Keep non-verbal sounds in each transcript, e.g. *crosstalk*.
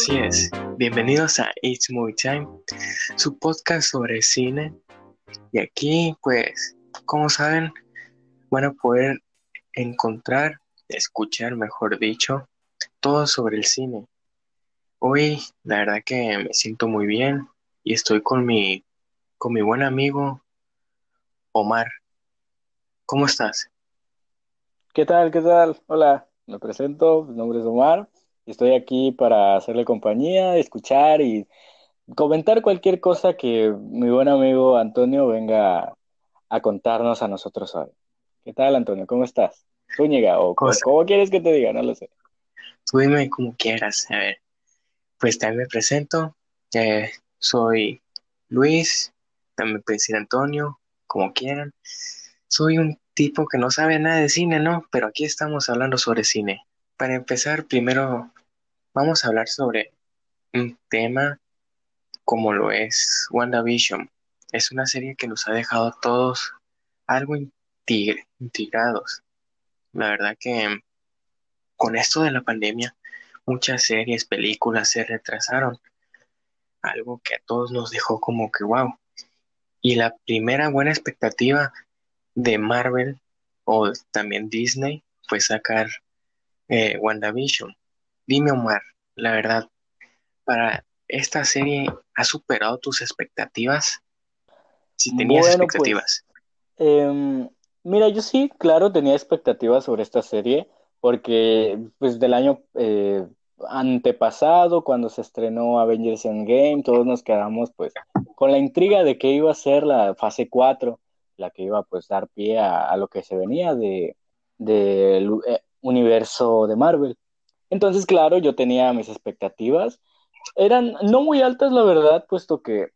Así es, bienvenidos a It's Movie Time, su podcast sobre cine. Y aquí, pues, como saben, van a poder encontrar, escuchar, mejor dicho, todo sobre el cine. Hoy, la verdad que me siento muy bien y estoy con mi, con mi buen amigo Omar. ¿Cómo estás? ¿Qué tal? ¿Qué tal? Hola, me presento, mi nombre es Omar estoy aquí para hacerle compañía, escuchar y comentar cualquier cosa que mi buen amigo Antonio venga a contarnos a nosotros hoy. ¿Qué tal, Antonio? ¿Cómo estás? Zúñiga, o ¿cómo, quieres que te diga? No lo sé. Tú dime como quieras. A ver, pues también me presento. Eh, soy Luis, también puedo decir Antonio, como quieran. Soy un tipo que no sabe nada de cine, ¿no? Pero aquí estamos hablando sobre cine. Para empezar, primero vamos a hablar sobre un tema como lo es WandaVision. Es una serie que nos ha dejado a todos algo integrados. La verdad que con esto de la pandemia, muchas series, películas se retrasaron. Algo que a todos nos dejó como que wow. Y la primera buena expectativa de Marvel o también Disney fue sacar eh, WandaVision. Dime Omar, la verdad, para esta serie ha superado tus expectativas? Si tenías pues, expectativas. Em, mira, yo sí, claro, tenía expectativas sobre esta serie, porque pues del año eh, antepasado, cuando se estrenó Avengers Endgame, todos nos quedamos pues con la intriga de que iba a ser la fase 4 la que iba pues dar pie a, lo que se venía de del eh, universo de Marvel. Entonces, claro, yo tenía mis expectativas. Eran no muy altas, la verdad, puesto que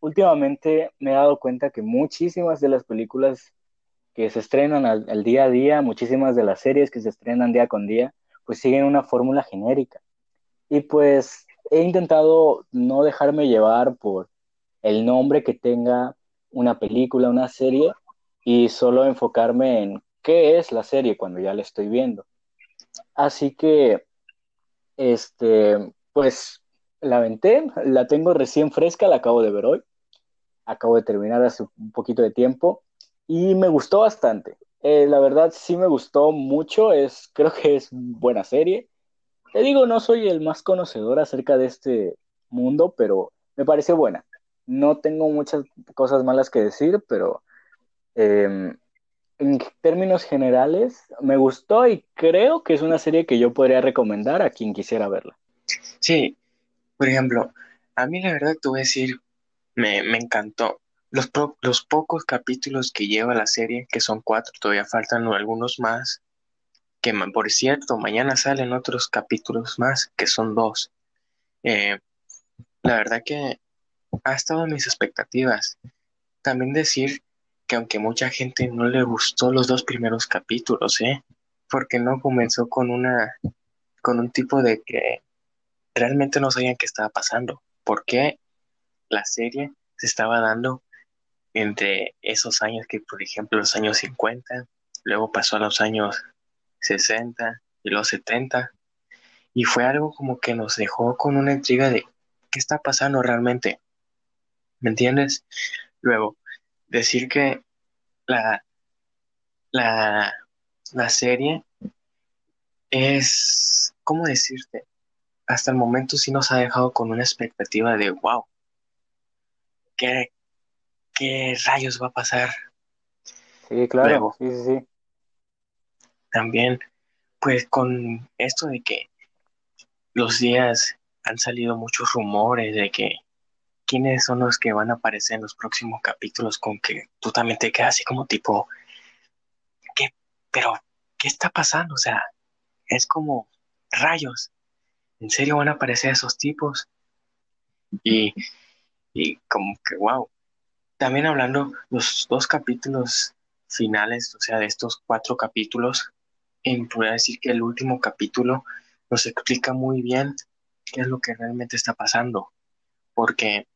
últimamente me he dado cuenta que muchísimas de las películas que se estrenan al, día a día, muchísimas de las series que se estrenan día con día, pues siguen una fórmula genérica. Y pues he intentado no dejarme llevar por el nombre que tenga una película, una serie, y solo enfocarme en qué es la serie cuando ya la estoy viendo. Así que, este, pues la aventé, la tengo recién fresca, la acabo de ver hoy, acabo de terminar hace un poquito de tiempo y me gustó bastante. Eh, la verdad sí me gustó mucho, es, *laughs* creo que es buena serie. Te digo, no soy el más conocedor acerca de este mundo, pero me parece buena no tengo muchas cosas malas que decir, pero em, en términos generales me gustó y creo que es una serie que yo podría recomendar a quien quisiera verla. Sí, por ejemplo, a mí la verdad te voy a decir, me, encantó. Los, los pocos capítulos que lleva la serie, que son cuatro, todavía faltan algunos más, que por cierto, mañana salen otros capítulos más, que son dos. Eh, la verdad que ha estado en mis expectativas. También decir que aunque mucha gente no le gustó los dos primeros capítulos, ¿eh? Porque no comenzó con una con un tipo de que realmente no sabían qué estaba pasando. Porque la serie se estaba dando entre esos años que, por ejemplo, los años 50, luego pasó a los años 60 y los 70, y fue algo como que nos dejó con una intriga de qué está pasando realmente. ¿Me entiendes? Luego, decir que la, la, la serie es, ¿cómo decirte? Hasta el momento sí nos ha dejado con una expectativa de, wow, ¿qué, qué rayos va a pasar? Sí, claro, sí, sí, sí. También, pues con esto de que los días han salido muchos rumores de que quiénes son los que van a aparecer en los próximos capítulos con que tú también te quedas así como tipo, ¿qué? Pero, ¿qué está pasando? O sea, es como rayos. ¿En serio van a aparecer esos tipos? Y, y como que, wow. También hablando los dos capítulos finales, o sea, de estos cuatro capítulos, en, podría decir que el último capítulo nos explica muy bien qué es lo que realmente está pasando. Porque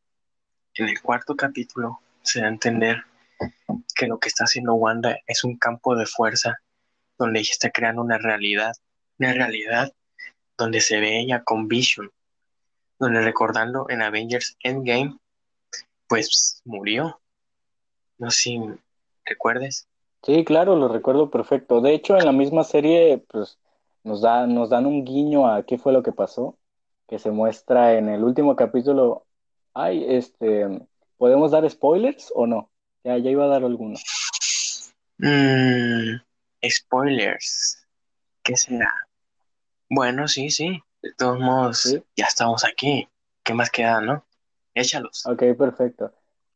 en el cuarto capítulo se da a entender que lo que está haciendo Wanda es un campo de fuerza donde ella está creando una realidad, una realidad donde se ve ella con Vision donde recordando en Avengers Endgame, pues murió. No sé si recuerdes. Sí, claro, lo recuerdo perfecto. De hecho, en la misma serie, pues nos da, nos dan un guiño a qué fue lo que pasó, que se muestra en el último capítulo. Ay, este, ¿podemos dar spoilers o no? Ya, ya iba a dar alguno. Mm, spoilers. ¿Qué será? Bueno, sí, sí. De todos modos, ¿Sí? ya estamos aquí. ¿Qué más queda, no? Échalos. Ok, perfecto.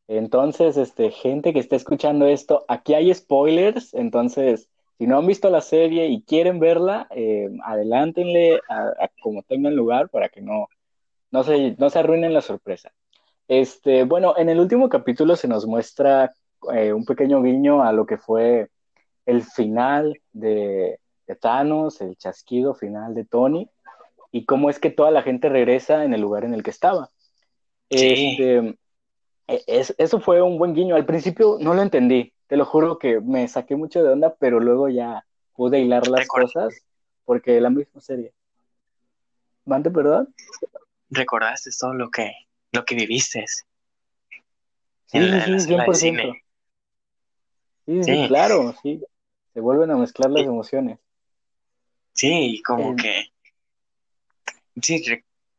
Entonces, este, gente que está escuchando esto, aquí hay spoilers, entonces, si no han visto la serie y quieren verla, eh, adelántenle a, a como tengan lugar para que no, no se, no se arruinen la sorpresa. Este, bueno, en el último capítulo se nos muestra eh, un pequeño guiño a lo que fue el final de, de Thanos, el chasquido final de Tony, y cómo es que toda la gente regresa en el lugar en el que estaba. Sí. Este, e- es- eso fue un buen guiño. Al principio no lo entendí, te lo juro que me saqué mucho de onda, pero luego ya pude hilar las cosas porque la misma serie. ¿Mande, perdón? ¿Recordaste todo lo que, lo que viviste Sí, en la, sí, sí, sala de 100%. cine? Sí, sí, Sí. claro, sí. Se vuelven a mezclar las emociones. Sí, como Eh, que... Sí,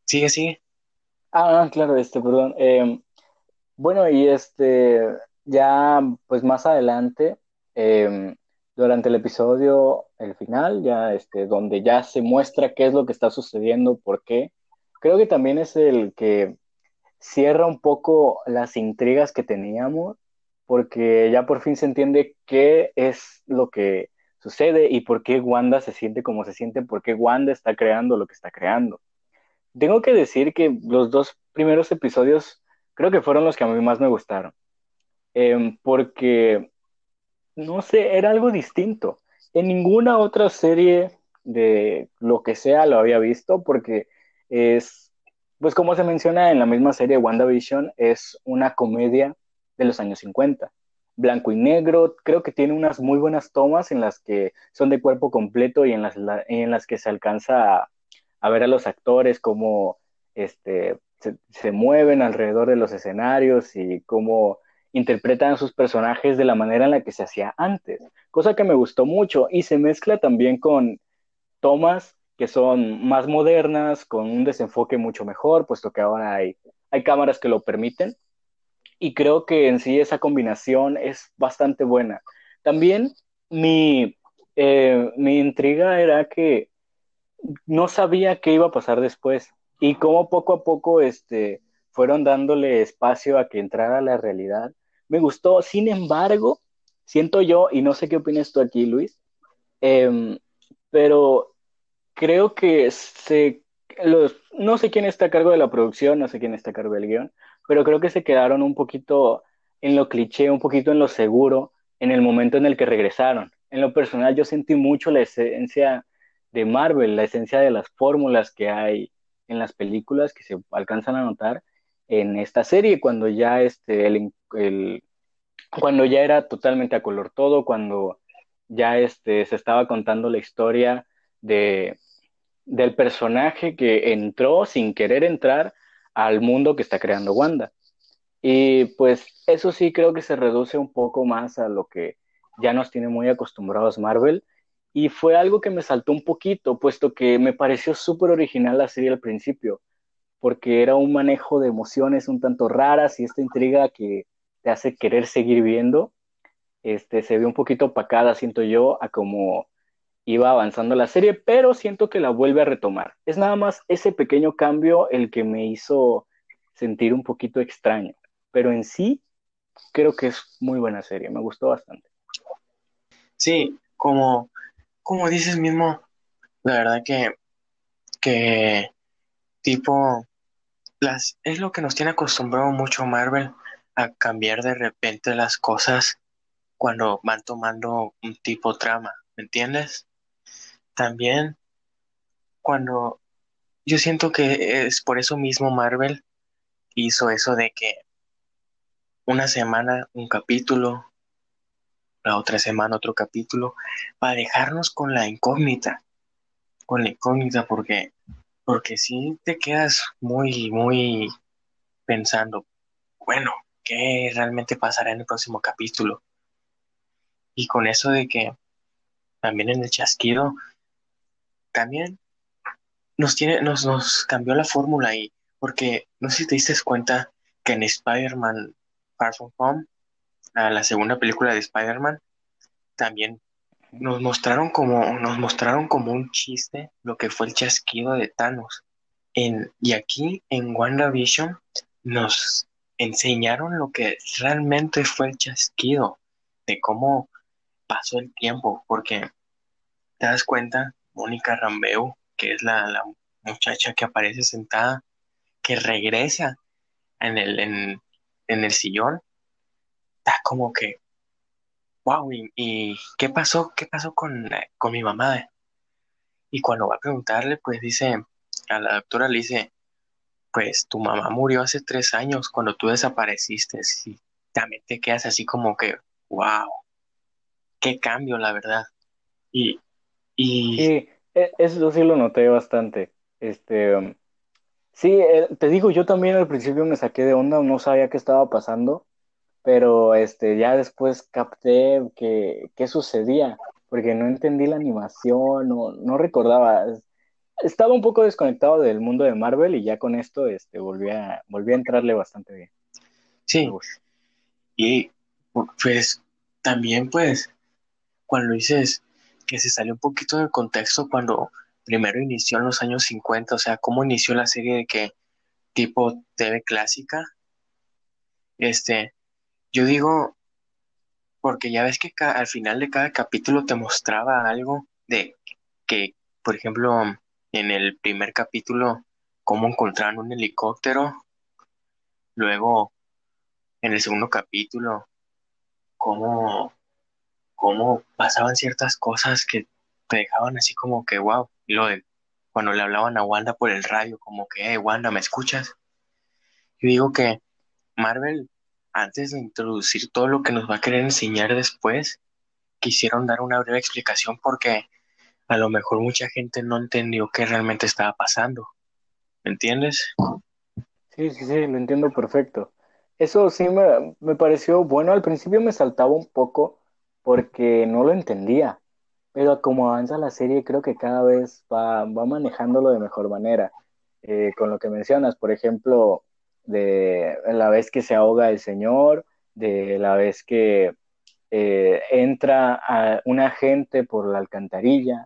sigue, sigue. Ah, claro, este, perdón. Eh, bueno, y este, ya, pues más adelante, eh, durante el episodio, el final, ya, este, donde ya se muestra qué es lo que está sucediendo, por qué. Creo que también es el que cierra un poco las intrigas que teníamos, porque ya por fin se entiende qué es lo que sucede y por qué Wanda se siente como se siente, por qué Wanda está creando lo que está creando. Tengo que decir que los dos primeros episodios creo que fueron los que a mí más me gustaron, Em, porque, no sé, era algo distinto. En ninguna otra serie de lo que sea lo había visto, porque es, pues como se menciona en la misma serie WandaVision, es una comedia de los años 50. Blanco y negro, creo que tiene unas muy buenas tomas en las que son de cuerpo completo y en las, la- en las que se alcanza a, a ver a los actores cómo este, se, se mueven alrededor de los escenarios y cómo interpretan a sus personajes de la manera en la que se hacía antes, cosa que me gustó mucho y se mezcla también con tomas que son más modernas, con un desenfoque mucho mejor, puesto que ahora hay, hay cámaras que lo permiten y creo que en sí esa combinación es bastante buena. También mi, eh, mi intriga era que no sabía qué iba a pasar después y cómo poco a poco este, fueron dándole espacio a que entrara la realidad. Me gustó, sin embargo, siento yo, y no sé qué opinas tú aquí, Luis, eh, pero creo que se, los, no sé quién está a cargo de la producción, no sé quién está a cargo del guion, pero creo que se quedaron un poquito en lo cliché, un poquito en lo seguro, en el momento en el que regresaron. En lo personal, yo sentí mucho la esencia de Marvel, la esencia de las fórmulas que hay en las películas que se alcanzan a notar en esta serie, cuando ya este, el, el cuando ya era totalmente a color todo, cuando ya este, se estaba contando la historia de, del personaje que entró sin querer entrar al mundo que está creando Wanda. Y pues eso sí creo que se reduce un poco más a lo que ya nos tiene muy acostumbrados Marvel. Y fue algo que me saltó un poquito, puesto que me pareció súper original la serie al principio, porque era un manejo de emociones un tanto raras y esta intriga que te hace querer seguir viendo, este, se ve un poquito opacada, siento yo, a como iba avanzando la serie, pero siento que la vuelve a retomar. Es nada más ese pequeño cambio el que me hizo sentir un poquito extraño, pero en sí creo que es muy buena serie, me gustó bastante. Sí, como, como dices mismo, la verdad que, que tipo, las, es lo que nos tiene acostumbrado mucho Marvel a cambiar de repente las cosas cuando van tomando un tipo trama, ¿me entiendes? También cuando yo siento que es por eso mismo Marvel hizo eso de que una semana un capítulo, la otra semana otro capítulo, para dejarnos con la incógnita, con la incógnita, porque porque si te quedas muy, muy pensando, bueno, ¿qué realmente pasará en el próximo capítulo? Y con eso de que también en el chasquido, también nos tiene, nos, nos cambió la fórmula ahí, porque no sé si te diste cuenta que en Spider-Man Far From Home, la segunda película de Spider-Man, también nos mostraron como, nos mostraron como un chiste lo que fue el chasquido de Thanos. En, y aquí en WandaVision nos enseñaron lo que realmente fue el chasquido, de cómo pasó el tiempo, porque te das cuenta, Mónica Rambeu, que es la, la muchacha que aparece sentada, que regresa en el, en, en el sillón, está como que wow, ¿y, qué pasó? ¿Qué pasó con, con mi mamá? Y cuando va a preguntarle, pues dice, a la doctora le dice, pues tu mamá murió hace tres años cuando tú desapareciste. Y también te quedas así como que, wow, qué cambio, la verdad. Y, y... Sí, e, eso sí lo noté bastante. Este, sí, eh, te digo, yo también al principio me saqué de onda, no sabía qué estaba pasando pero este, ya después capté que, qué sucedía, porque no entendí la animación, no, no recordaba. Estaba un poco desconectado del mundo de Marvel y ya con esto este, volví, a, volví a entrarle bastante bien. Sí. Y pues también pues cuando dices que se salió un poquito del contexto cuando primero inició en los años 50, o sea, cómo inició la serie de que tipo TV clásica, este, yo digo, porque ya ves que al final de cada capítulo te mostraba algo de que, por ejemplo, en el primer capítulo, cómo encontraron un helicóptero, luego en el segundo capítulo, cómo, cómo pasaban ciertas cosas que te dejaban así como que, wow, y lo de cuando le hablaban a Wanda por el radio, como que, hey, Wanda, ¿me escuchas? Yo digo que Marvel antes de introducir todo lo que nos va a querer enseñar después, quisieron dar una breve explicación porque a lo mejor mucha gente no entendió qué realmente estaba pasando. ¿Me entiendes? Sí, sí, sí, lo entiendo perfecto. Eso sí me, me pareció bueno. Al principio me saltaba un poco porque no lo entendía, pero como avanza la serie creo que cada vez va, va manejándolo de mejor manera. Eh, con lo que mencionas, por ejemplo, de la vez que se ahoga el señor, de la vez que eh, entra un agente por la alcantarilla,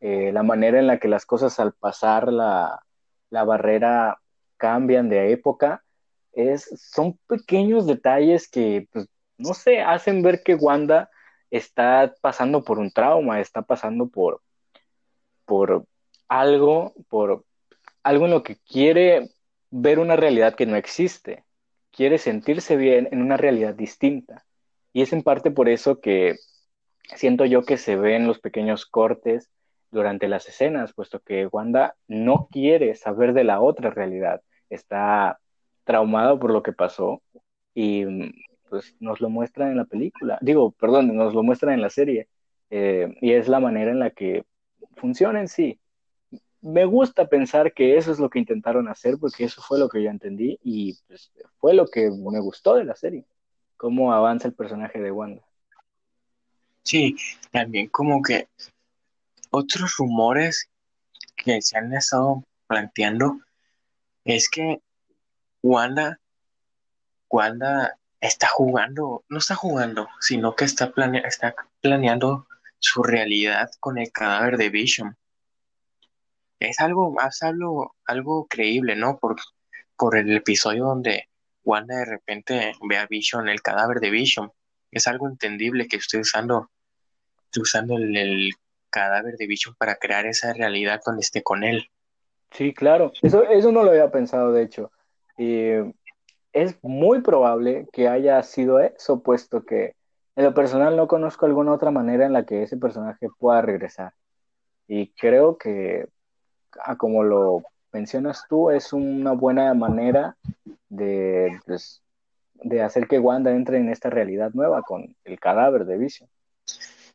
eh, la manera en la que las cosas al pasar la, barrera cambian de época, es, son pequeños detalles que, pues, no sé, hacen ver que Wanda está pasando por un trauma, está pasando por, por algo, por algo en lo que quiere ver una realidad que no existe, quiere sentirse bien en una realidad distinta. Y es en parte por eso que siento yo que se ven los pequeños cortes durante las escenas, puesto que Wanda no quiere saber de la otra realidad, está traumado por lo que pasó y pues nos lo muestra en la película, digo, perdón, nos lo muestra en la serie, eh, y es la manera en la que funciona en sí me gusta pensar que eso es lo que intentaron hacer, porque eso fue lo que yo entendí y pues, fue lo que me gustó de la serie, cómo avanza el personaje de Wanda. Sí, también como que otros rumores que se han estado planteando es que Wanda, Wanda está jugando, no está jugando, sino que está, está planeando su realidad con el cadáver de Vision es algo, más algo, algo creíble, ¿no? Por, por el episodio donde Wanda de repente ve a Vision, el cadáver de Vision. Es algo entendible que estoy usando, usando el, cadáver de Vision para crear esa realidad donde esté con él. Sí, claro. Eso, eso no lo había pensado, de hecho. Es muy probable que haya sido eso, puesto que en lo personal no conozco alguna otra manera en la que ese personaje pueda regresar. Y creo que como lo mencionas tú, es una buena manera de, pues, de hacer que Wanda entre en esta realidad nueva con el cadáver de Vision.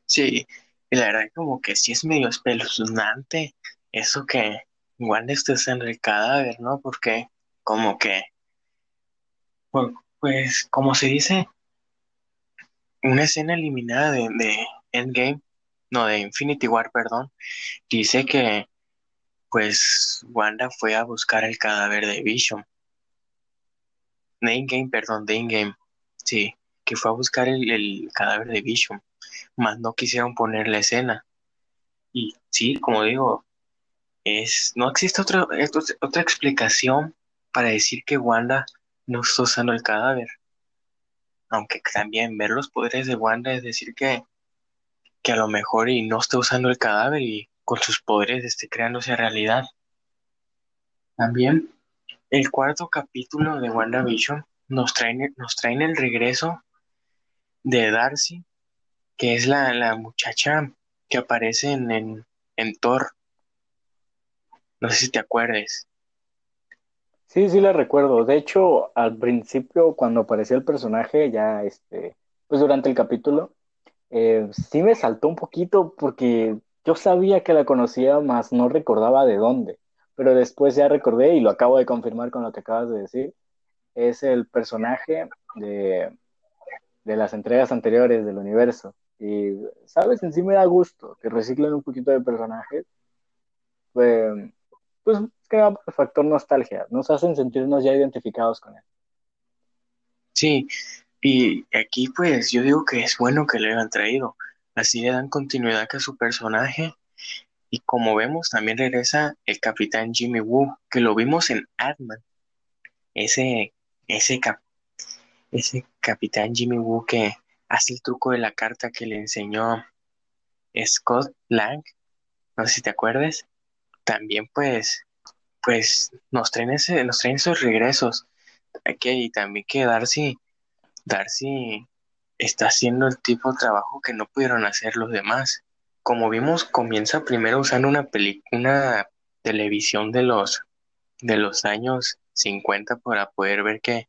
Sí, y la verdad como que sí es medio espeluznante eso que, Wanda está en el cadáver, ¿no? Porque como que, pues, como se dice, una escena eliminada de, de Endgame, no, de Infinity War, perdón, dice que pues Wanda fue a buscar el cadáver de Vision. De Endgame, perdón, de Endgame. Sí, que fue a buscar el, cadáver de Vision. Más no quisieron poner la escena. Y sí, como digo, es, no existe otra, otra explicación para decir que Wanda no usando el cadáver. Aunque también ver los poderes de Wanda es decir que, que a lo mejor y no está usando el cadáver y con sus poderes esté creándose realidad. También el cuarto capítulo de WandaVision nos trae, nos traen el regreso de Darcy, que es la, la muchacha que aparece en, en, en, Thor. No sé si te acuerdes. Sí, sí la recuerdo. De hecho, al principio, cuando apareció el personaje, ya este, pues durante el capítulo, eh, sí me saltó un poquito porque yo sabía que la conocía, más no recordaba de dónde, pero después ya recordé y lo acabo de confirmar con lo que acabas de decir. Es el personaje de, de las entregas anteriores del universo. Y, ¿sabes? En sí me da gusto que reciclen un poquito de personajes. Pues, pues es que el factor nostalgia. Nos hacen sentirnos ya identificados con él. Sí, y aquí pues yo digo que es bueno que le hayan traído. Así le dan continuidad a su personaje. Y como vemos, también regresa el capitán Jimmy Woo, que lo vimos en Adman. Ese, ese, ese capitán Jimmy Woo que hace el truco de la carta que le enseñó Scott Lang. No sé si te acuerdas. También pues, pues nos traen, ese, nos traen esos regresos. Aquí, y también que Darcy, Darcy está haciendo el tipo de trabajo que no pudieron hacer los demás. Como vimos, comienza primero usando una una televisión de los de los años 50 para poder ver que,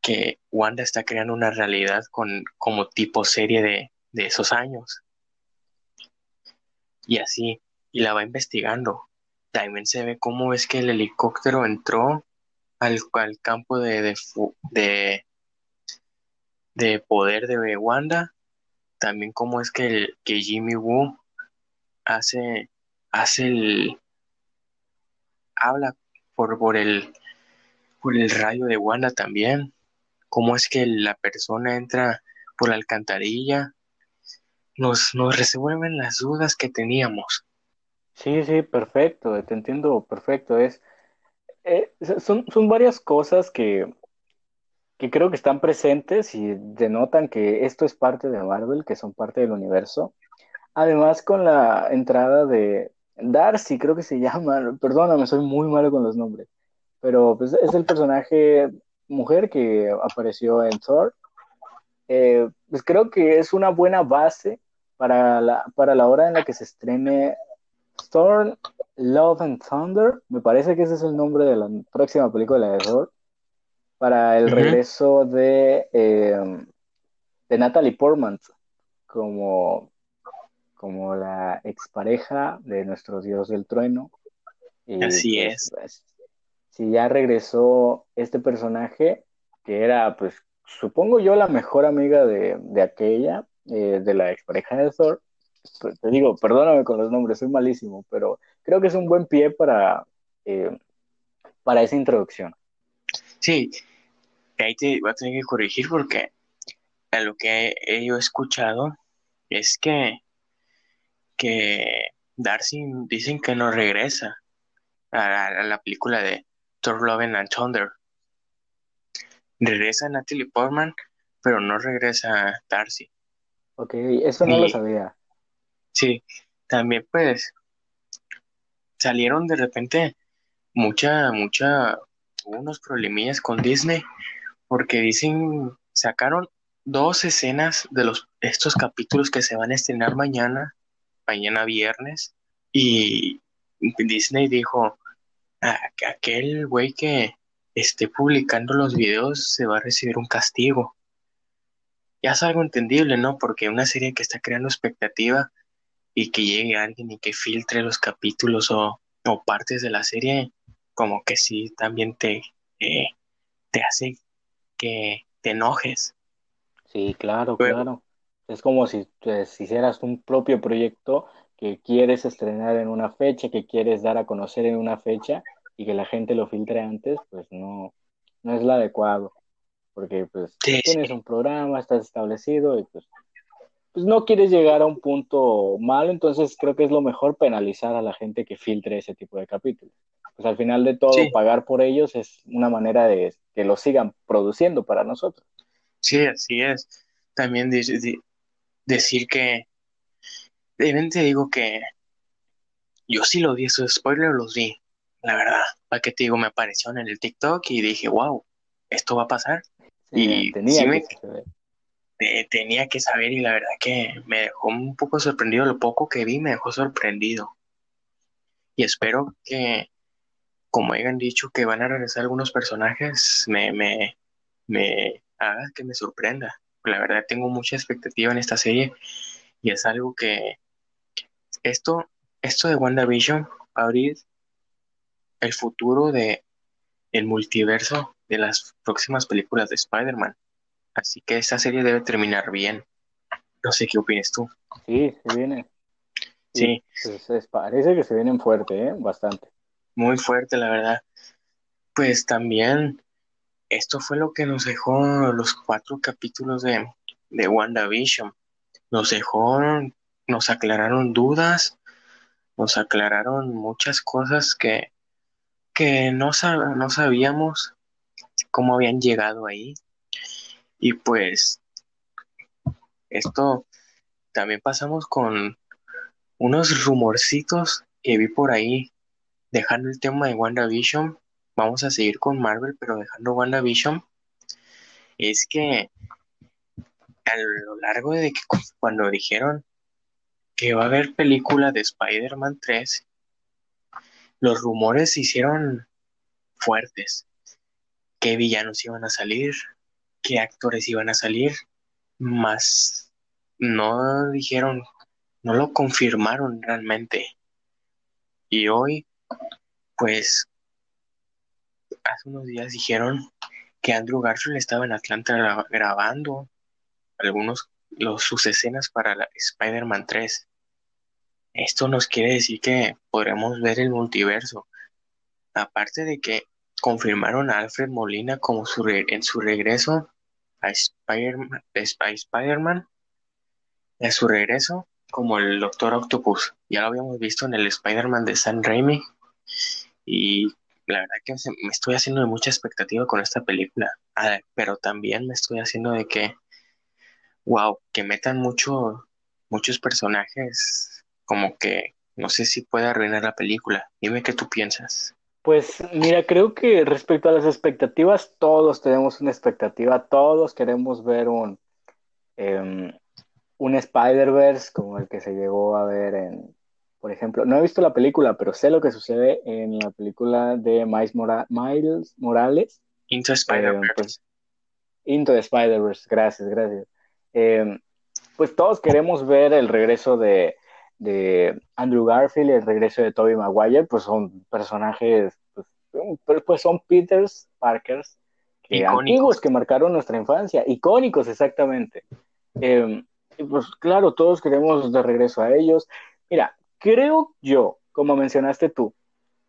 que Wanda está creando una realidad con, como tipo serie de, de esos años. Y así, y la va investigando. También se ve cómo es que el helicóptero entró al, al campo de, de, de poder de Wanda, también como es que, el, que Jimmy Woo hace, hace el, habla por, por, el, por el rayo de Wanda también, cómo es que la persona entra por la alcantarilla, nos, nos resuelven las dudas que teníamos. Sí, sí, perfecto, te entiendo perfecto. Es, eh, son, son varias cosas que, que creo que están presentes y denotan que esto es parte de Marvel, que son parte del universo. Además, con la entrada de Darcy, creo que se *laughs* llama, perdóname, soy muy malo con los nombres, pero pues, es el personaje mujer que apareció en Thor. Eh, pues creo que es una buena base para la, para la hora en la que se estrene Thor, Love and Thunder. Me parece que ese es el nombre de la próxima película de Thor para el regreso de, eh, de Natalie Portman como, como la expareja de nuestro dios del trueno. Así pues, es. Pues, si ya regresó este personaje, que era, pues, supongo yo, la mejor amiga de, aquella, eh, de la expareja de Thor. Te digo, perdóname con los nombres, soy malísimo, pero creo que es un buen pie para, eh, para esa introducción. Sí, ahí te voy a tener que corregir porque a lo que he, yo escuchado es que, que Darcy dicen que no regresa a, la película de Thor Love and Thunder. Regresa Natalie Portman, pero no regresa Darcy. Ok, eso no lo sabía. Sí, también pues salieron de repente mucha, mucha, unos problemillas con Disney porque dicen, sacaron dos escenas de los, estos capítulos que se van a estrenar mañana, mañana viernes, y Disney dijo, aquel güey que esté publicando los videos se va a recibir un castigo. Ya es algo entendible, ¿no? Porque una serie que está creando expectativa y que llegue alguien y que filtre los capítulos o o partes de la serie, como que sí también te, eh, te hace que te enojes. Sí, claro, claro. Es como si, si hicieras un propio proyecto que quieres estrenar en una fecha, que quieres dar a conocer en una fecha y que la gente lo filtre antes, pues no, no es lo adecuado. Porque pues tienes un programa, estás establecido y pues, pues no quieres llegar a un punto malo, entonces creo que es lo mejor penalizar a la gente que filtre ese tipo de capítulos. Pues al final de todo, pagar por ellos es una manera de que lo sigan produciendo para nosotros. Sí, así es. También decir que te digo que yo sí lo vi, esos spoilers los vi, la verdad. ¿Para qué te digo? Me aparecieron en el TikTok y dije, wow, esto va a pasar. y tenía, que tenía que saber y la verdad que me dejó un poco sorprendido. Lo poco que vi me dejó sorprendido. Y espero que, como hayan dicho que van a regresar algunos personajes, me, me, me haga que me sorprenda. La verdad tengo mucha expectativa en esta serie y es algo que esto, esto de WandaVision abrir el futuro de el multiverso de las próximas películas de Spider-Man. Así que esta serie debe terminar bien. No sé qué opinas tú. Sí, se viene. Sí. Pues, parece que se vienen fuerte, ¿eh? Bastante. Muy fuerte, la verdad. Pues también esto fue lo que nos dejó los cuatro capítulos de, de WandaVision. Nos dejó nos aclararon dudas, nos aclararon muchas cosas que, que no, no sabíamos cómo habían llegado ahí. Y pues esto también pasamos con unos rumorcitos que vi por ahí, dejando el tema de WandaVision. Vamos a seguir con Marvel, pero dejando WandaVision. Es que a lo largo de que cuando dijeron que va a haber película de Spider-Man 3, los rumores se hicieron fuertes. ¿Qué villanos iban a salir? ¿Qué actores iban a salir? Más no dijeron, no lo confirmaron realmente. Y hoy, pues, hace unos días dijeron que Andrew Garfield estaba en Atlanta grabando algunos los, sus escenas para Spider-Man 3. Esto nos quiere decir que podremos ver el multiverso. Aparte de que confirmaron a Alfred Molina como su en su regreso a Spider-Man, Spider en su regreso como el Doctor Octopus. Ya lo habíamos visto en el Spider-Man de San Raimi. Y la verdad que me estoy haciendo de mucha expectativa con esta película. Ah, pero también me estoy haciendo de que wow, que metan mucho, muchos personajes, como que no sé si puede arruinar la película. Dime qué tú piensas. Pues mira, creo que respecto a las expectativas, todos tenemos una expectativa, todos queremos ver un, em, un Spider-Verse como el que se llegó a ver en, por ejemplo, no he visto la película, pero sé lo que sucede en la película de Miles, Miles Morales. Into Spider-Verse. Pues, Into Spider-Verse, gracias, gracias. Eh, pues todos queremos ver el regreso de, Andrew Garfield y el regreso de Tobey Maguire, pues son personajes, pues, pues son Peters, Parkers, que antiguos que marcaron nuestra infancia, icónicos exactamente. Eh, y pues claro, todos queremos de regreso a ellos. Mira, creo yo, como mencionaste tú,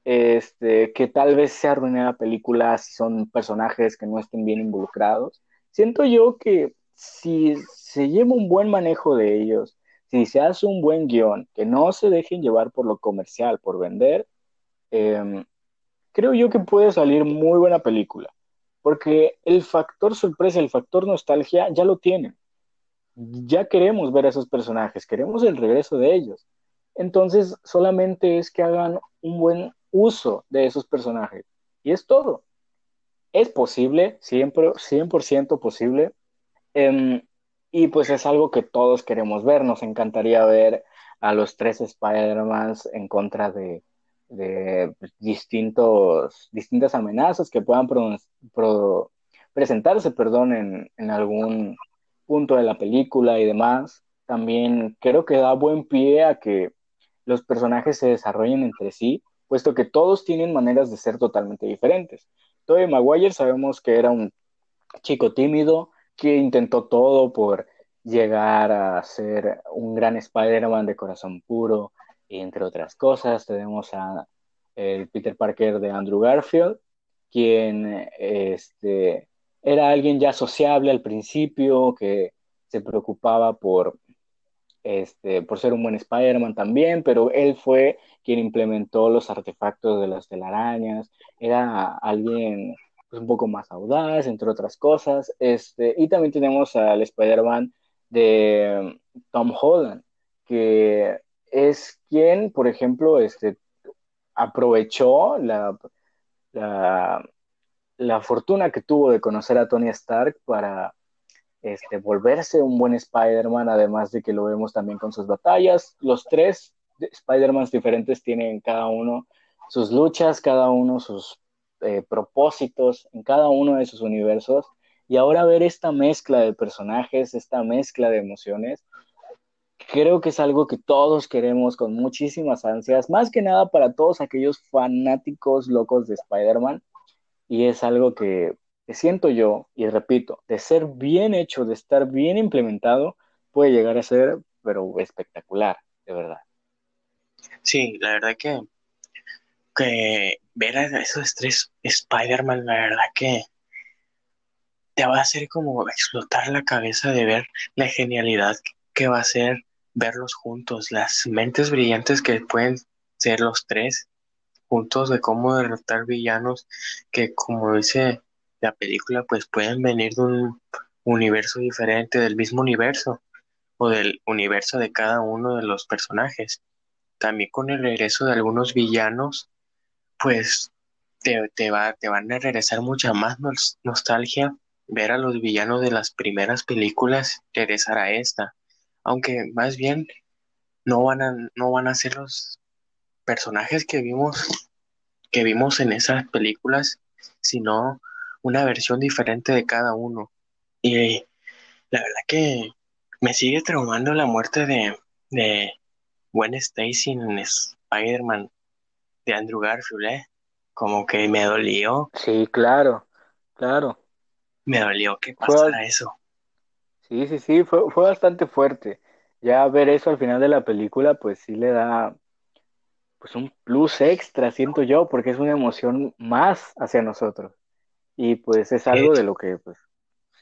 este, que tal vez se arruine la película si son personajes que no estén bien involucrados. Siento yo que si se lleva un buen manejo de ellos, si se hace un buen guion, que no se dejen llevar por lo comercial, por vender, em, creo yo que puede salir muy buena película. Porque el factor sorpresa, el factor nostalgia, ya lo tienen. Ya queremos ver a esos personajes, queremos el regreso de ellos. Entonces, solamente es que hagan un buen uso de esos personajes. Y es todo. Es posible, siempre, 100% posible, Em, y pues es algo que todos queremos ver. Nos encantaría ver a los tres Spider-Mans en contra de, distintos, distintas amenazas que puedan presentarse perdón, en, en, algún punto de la película y demás. También creo que da buen pie a que los personajes se desarrollen entre sí puesto que todos tienen maneras de ser totalmente diferentes. Tobey Maguire sabemos que era un chico tímido que intentó todo por llegar a ser un gran Spider-Man de corazón puro, entre otras cosas. Tenemos a el Peter Parker de Andrew Garfield, quien este, era alguien ya sociable al principio, que se preocupaba por, este, por ser un buen Spider-Man también, pero él fue quien implementó los artefactos de las telarañas, era alguien un poco más audaz, entre otras cosas. Este, y también tenemos al Spider-Man de Tom Holland, que es quien, por ejemplo, este, aprovechó la, la, fortuna que tuvo de conocer a Tony Stark para este, volverse un buen Spider-Man, además de que lo vemos también con sus batallas. Los tres Spider-Mans diferentes tienen cada uno sus luchas, cada uno sus eh, propósitos en cada uno de sus universos. Y ahora ver esta mezcla de personajes, esta mezcla de emociones, creo que es algo que todos queremos con muchísimas ansias, más que nada para todos aquellos fanáticos locos de Spider-Man. Y es algo que, siento yo, y repito, de ser bien hecho, de estar bien implementado, puede llegar a ser, pero espectacular, de verdad. Sí, la verdad que, que ver a esos tres Spider-Man, la verdad que te va a hacer como explotar la cabeza de ver la genialidad que va a ser verlos juntos, las mentes brillantes que pueden ser los tres juntos de cómo derrotar villanos que como dice la película pues pueden venir de un universo diferente, del mismo universo o del universo de cada uno de los personajes. También con el regreso de algunos villanos pues te, te, va, te van a regresar mucha más nostalgia ver a los villanos de las primeras películas regresar a esta aunque más bien no van a, no van a ser los personajes que vimos, que vimos en esas películas, sino una versión diferente de cada uno. Y la verdad que me sigue traumando la muerte de, de Gwen Stacy en Spider-Man de Andrew Garfield, ¿eh? Como que me dolió. Sí, claro, claro. Me dolió que pasara eso. Sí, sí, sí, fue, fue bastante fuerte. Ya ver eso al final de la película, pues sí le da pues un plus extra, siento yo, porque es una emoción más hacia nosotros. Y pues es algo de lo que pues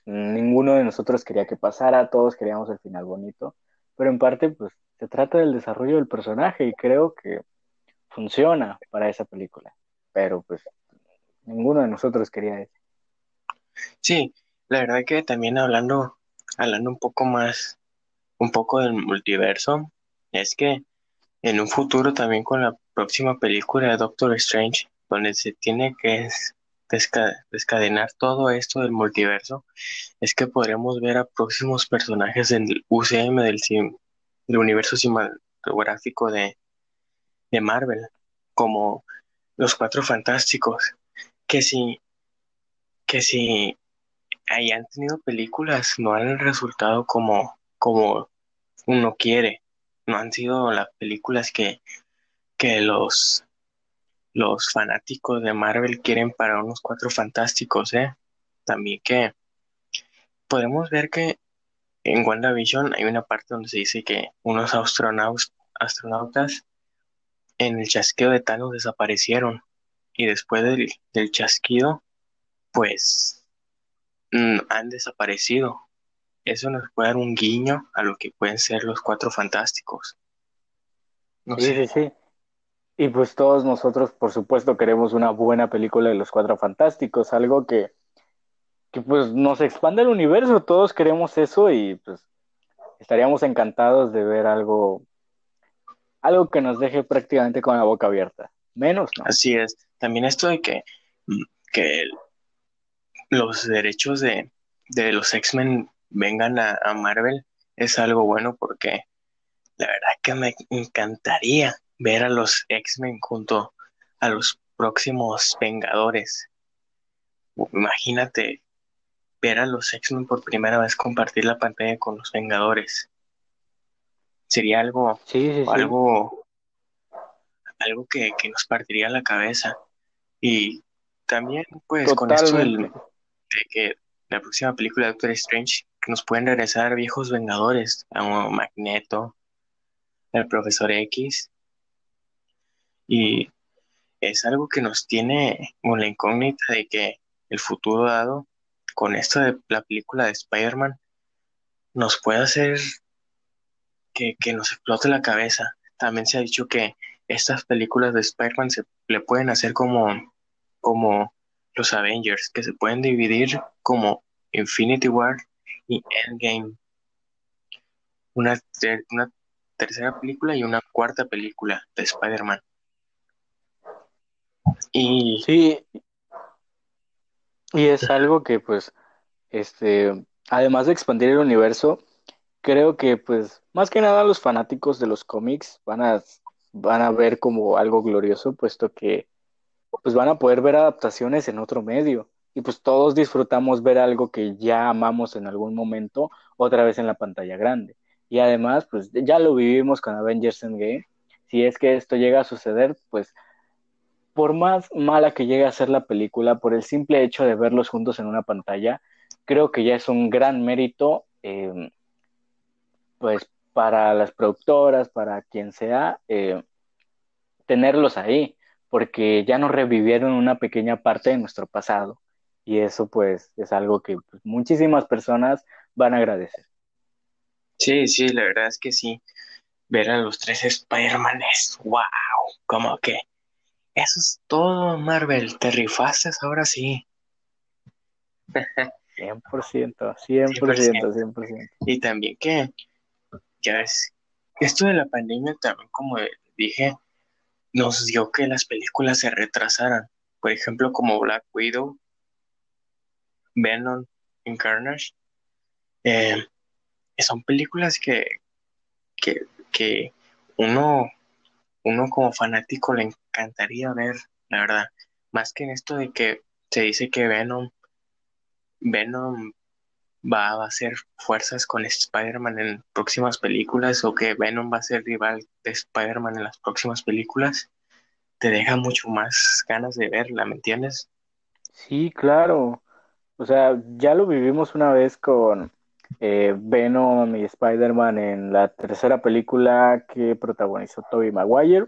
ninguno de nosotros quería que pasara, todos queríamos el final bonito, pero en parte pues se trata del desarrollo del personaje y creo que funciona para esa película, pero pues ninguno de nosotros quería eso. Sí, la verdad que también hablando hablando un poco más, un poco del multiverso, es que en un futuro también con la próxima película de Doctor Strange, donde se tiene que descadenar todo esto del multiverso, es que podremos ver a próximos personajes del UCM, del, del universo cinematográfico de, de Marvel, como los Cuatro Fantásticos, que si, que si hayan tenido películas no han resultado como, como uno quiere. No han sido las películas que, que los, los fanáticos de Marvel quieren para unos cuatro fantásticos, ¿eh? También que podemos ver que en WandaVision hay una parte donde se dice que unos astronautas, astronautas en el chasqueo de Thanos desaparecieron y después del, del chasquido pues Mm, han desaparecido. Eso nos puede dar un guiño a lo que pueden ser los cuatro fantásticos. sí, sí, sí. Y pues todos nosotros, por supuesto, queremos una buena película de los cuatro fantásticos, algo que, que pues nos expande el universo, todos queremos eso y pues estaríamos encantados de ver algo, algo que nos deje prácticamente con la boca abierta. Menos, ¿no? Así es. También esto de que, mm, que los derechos de, los X-Men vengan a, Marvel es algo bueno porque la verdad que me encantaría ver a los X-Men junto a los próximos Vengadores. Imagínate ver a los X-Men por primera vez compartir la pantalla con los Vengadores. Sería algo, algo, algo que, nos partiría la cabeza. Y también, pues, con esto de que la próxima película de Doctor Strange, que nos pueden regresar viejos Vengadores, a Magneto, al Profesor X. Y es algo que nos tiene con la incógnita de que el futuro dado, con esto de la película de Spider-Man, nos puede hacer que, nos explote la cabeza. También se ha dicho que estas películas de Spider-Man se le pueden hacer como, como los Avengers, que se pueden dividir como Infinity War y Endgame. Una, tercera película y una cuarta película de Spider-Man. Y sí, y es algo que pues, este, además de expandir el universo, creo que pues más que nada los fanáticos de los cómics van a, van a ver como algo glorioso, puesto que pues van a poder ver adaptaciones en otro medio. Y pues todos disfrutamos ver algo que ya amamos en algún momento otra vez en la pantalla grande. Y además, pues ya lo vivimos con Avengers Endgame. Si es que esto llega a suceder, pues por más mala que llegue a ser la película, por el simple hecho de verlos juntos en una pantalla, creo que ya es un gran mérito eh, pues para las productoras, para quien sea, eh, tenerlos ahí, porque ya nos revivieron una pequeña parte de nuestro pasado. Y eso pues es algo que pues, muchísimas personas van a agradecer. Sí, sí, la verdad es que sí. Ver a los tres Spider-Man es wow, como que eso es todo, Marvel, te rifaste ahora sí. 100%, 100%, 100%. 100%. Y también que es, esto de la pandemia también, como dije, nos dio que las películas se retrasaran. Por ejemplo, como Black Widow, Venom Carnage. Eh, son películas que, que, uno, uno como fanático le encantaría ver, la verdad. Más que en esto de que se dice que Venom, Venom va a hacer fuerzas con Spider-Man en próximas películas o que Venom va a ser rival de Spider-Man en las próximas películas, te deja mucho más ganas de verla, ¿me entiendes? Sí, claro. O sea, ya lo vivimos una vez con eh, Venom y Spider-Man en la tercera película que protagonizó Tobey Maguire.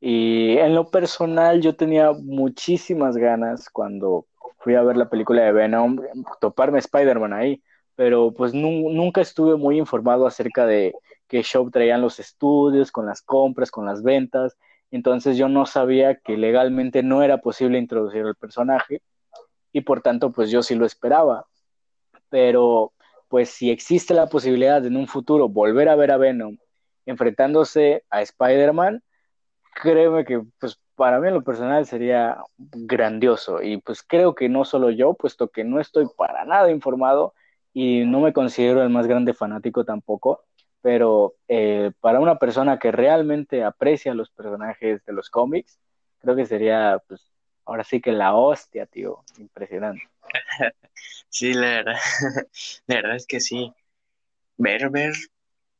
Y en lo personal yo tenía muchísimas ganas cuando fui a ver la película de Venom, toparme Spider-Man ahí, pero pues nunca estuve muy informado acerca de qué show traían los estudios, con las compras, con las ventas, entonces yo no sabía que legalmente no era posible introducir el personaje y por tanto pues yo sí lo esperaba, pero pues si existe la posibilidad en un futuro volver a ver a Venom enfrentándose a Spider-Man, créeme que pues para mí en lo personal sería grandioso y pues creo que no solo yo, puesto que no estoy para nada informado y no me considero el más grande fanático tampoco, pero eh, para una persona que realmente aprecia los personajes de los cómics, creo que sería pues ahora sí que la hostia, tío, impresionante. *laughs* Sí, la verdad, *laughs* la verdad es que sí. Ver, ver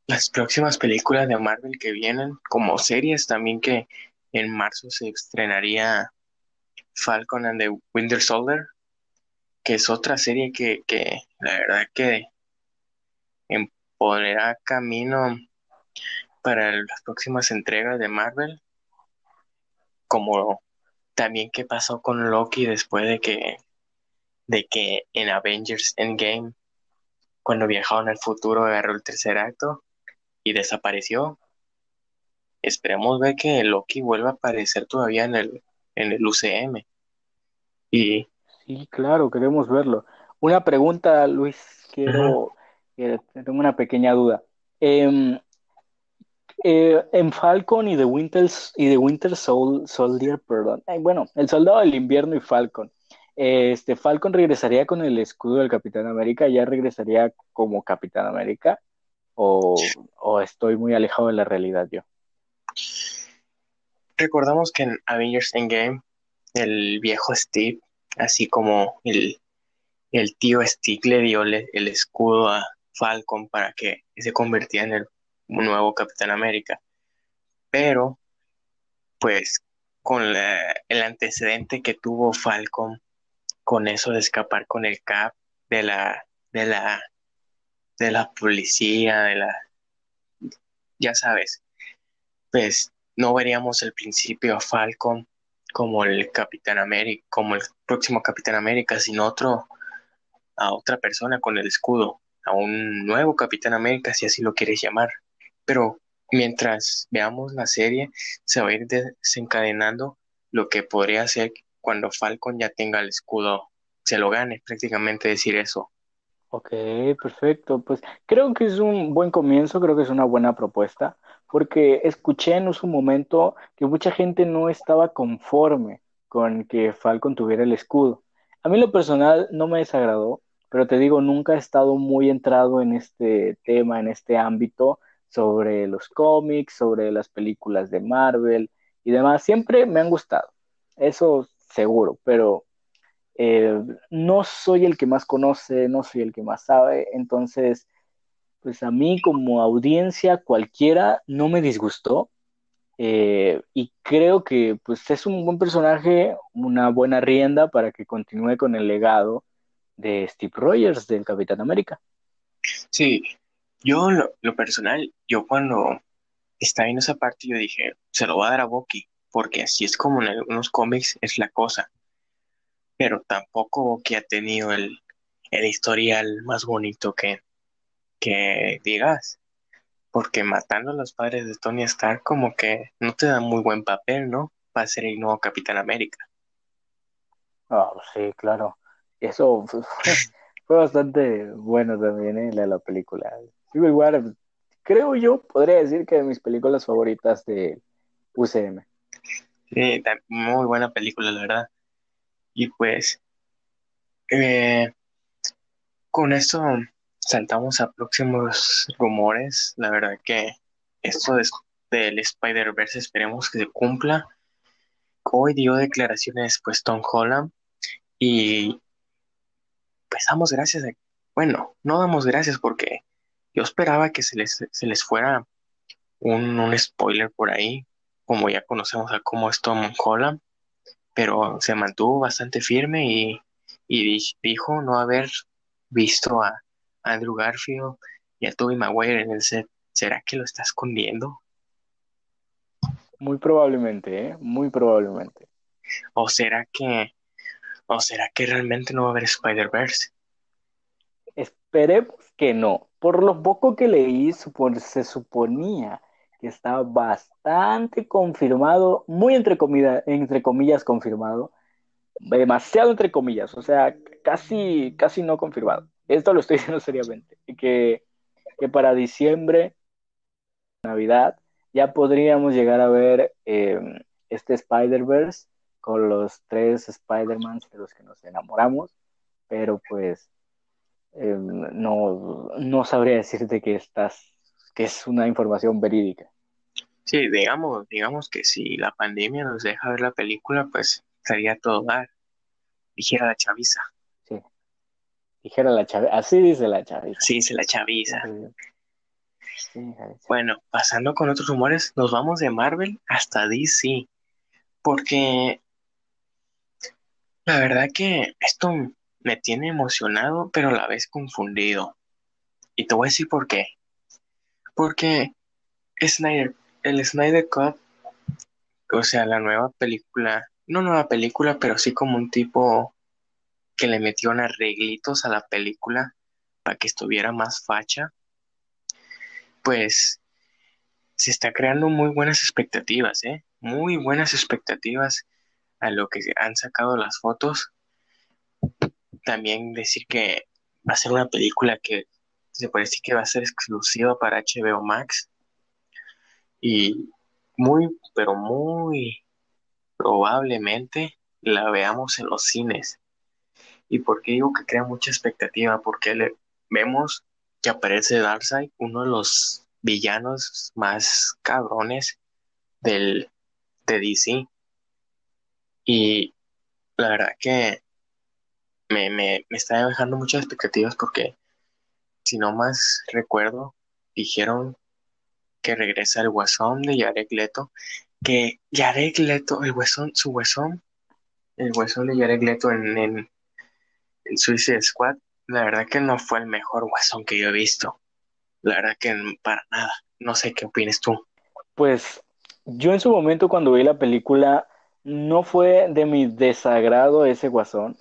las próximas películas de Marvel que vienen, como series también que en marzo se estrenaría Falcon and the Winter Soldier, que es otra serie que, la verdad que empodera camino para las próximas entregas de Marvel, como también qué pasó con Loki después de que de que en Avengers Endgame cuando viajaron al futuro agarró el tercer acto y desapareció esperemos ver que Loki vuelva a aparecer todavía en el, en el UCM. Y... Sí, claro, queremos verlo. Una pregunta, Luis, quiero, tengo una pequeña duda. Em, eh, en Falcon y The Winter, y The Winter Soldier, perdón, bueno, el Soldado del Invierno y Falcon, este, Falcon regresaría con el escudo del Capitán América, ya regresaría como Capitán América, o, o estoy muy alejado de la realidad yo. Recordamos que en Avengers Endgame, el viejo Steve, así como el, el tío Steve le dio el escudo a Falcon para que se convirtiera en el nuevo Capitán América. Pero pues con el antecedente que tuvo Falcon con eso de escapar con el cap de la de la de la policía, de la ya sabes, pues no veríamos el principio a Falcon como el Capitán América, como el próximo Capitán América, sino otro a otra persona con el escudo, a un nuevo Capitán América, si así lo quieres llamar. Pero mientras veamos la serie, se va a ir desencadenando lo que podría ser cuando Falcon ya tenga el escudo, se lo gane, prácticamente decir eso. Ok, perfecto. Pues creo que es un buen comienzo, creo que es una buena propuesta, porque escuché en su momento que mucha gente no estaba conforme con que Falcon tuviera el escudo. A mí lo personal no me desagradó, pero te digo, nunca he estado muy entrado en este tema, en este ámbito sobre los cómics, sobre las películas de Marvel y demás. Siempre me han gustado, eso seguro, pero eh, no soy el que más conoce, no soy el que más sabe, entonces, pues a mí como audiencia cualquiera no me disgustó. Eh, y creo que pues es un buen personaje, una buena rienda para que continúe con el legado de Steve Rogers del Capitán América. Sí, yo lo, personal, yo cuando estaba viendo esa parte yo dije, se lo va a dar a Bucky, porque así es como en algunos cómics es la cosa pero tampoco que ha tenido el, historial más bonito que, que digas. Porque matando a los padres de Tony Stark como que no te da muy buen papel, ¿no? Para ser el nuevo Capitán América. Ah, sí, claro. Eso fue, *laughs* bastante bueno también en ¿eh? la, película. igual, creo yo, podría decir que de mis películas favoritas de UCM. Sí, muy buena película, la verdad. Y pues eh, con eso saltamos a próximos rumores. La verdad que esto del Spider-Verse esperemos que se cumpla. Hoy dio declaraciones pues Tom Holland y pues damos gracias. bueno, no damos gracias porque yo esperaba que se les, se les fuera un, un spoiler por ahí, como ya conocemos a cómo es Tom Holland pero se mantuvo bastante firme y, dijo no haber visto a Andrew Garfield y a Tobey Maguire en el set. ¿Será que lo está escondiendo? Muy probablemente, ¿eh? Muy probablemente. ¿O será que, o será que realmente no va a haber Spider-Verse? Esperemos que no. Por lo poco que leí, se suponía que está bastante confirmado, muy entre, entre comillas confirmado, demasiado entre comillas, o sea, casi, casi no confirmado. Esto lo estoy diciendo seriamente, que, que para diciembre, Navidad, ya podríamos llegar a ver em, este Spider-Verse con los tres Spider-Mans de los que nos enamoramos, pero pues em, no, no sabría decirte que estás que es una información verídica. Sí, digamos, digamos que si la pandemia nos deja ver la película, pues estaría todo dar. Dijera la chaviza. Dijera la chaviza. Así dice la chaviza. Sí, dice la chaviza. bueno, pasando con otros rumores, nos vamos de Marvel hasta DC. Porque la verdad que esto me tiene emocionado, pero a la vez confundido. Y te voy a decir por qué. Porque Snyder, el Snyder Cut, o sea, la nueva película, no nueva película, pero sí como un tipo que le metió arreglitos a la película para que estuviera más facha, pues se está creando muy buenas expectativas, ¿eh? Muy buenas expectativas a lo que han sacado las fotos. También decir que va a ser una película que se parece que va a ser exclusiva para HBO Max y muy, pero muy probablemente la veamos en los cines. ¿Y por qué digo que crea mucha expectativa? Porque le, vemos que aparece Darkseid, uno de los villanos más cabrones del, de DC. Y la verdad que me, me, me está dejando muchas expectativas porque si no más recuerdo, dijeron que regresa el Guasón de Jared Leto que Jared Leto, el huesón, su huesón, el huesón de Jared Leto en, en Suicide Squad, la verdad que no fue el mejor huesón que yo he visto. La verdad que para nada. No sé qué opinas tú. Pues yo en su momento cuando vi la película no fue de mi desagrado ese guasón,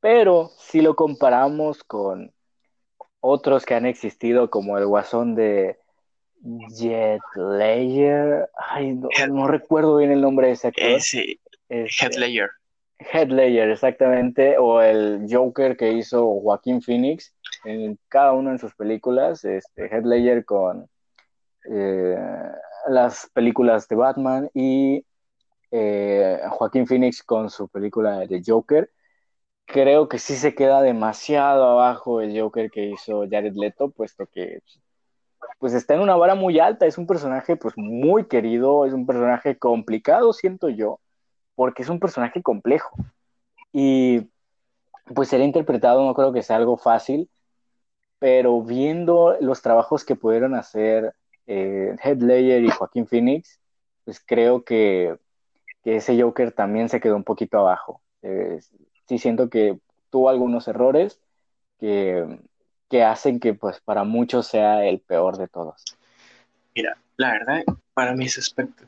pero si lo comparamos con otros que han existido como el guasón de Jet Layer, ay, no, recuerdo bien el nombre de ese actor. Sí, este, Head Head exactamente, o el Joker que hizo Joaquín Phoenix en cada una de sus películas, este, Head Ledger con eh, las películas de Batman y eh, Joaquín Phoenix con su película de Joker. Creo que sí se queda demasiado abajo el Joker que hizo Jared Leto, puesto que pues está en una vara muy alta, es un personaje pues muy querido, es un personaje complicado, siento yo, porque es un personaje complejo. Y pues ser interpretado no creo que sea algo fácil, pero viendo los trabajos que pudieron hacer eh, Head Ledger y Joaquín Phoenix, pues creo que, ese Joker también se quedó un poquito abajo. Eh, sí siento que tuvo algunos errores que, que hacen que pues para muchos sea el peor de todos. Mira, la verdad, para mí ese aspecto,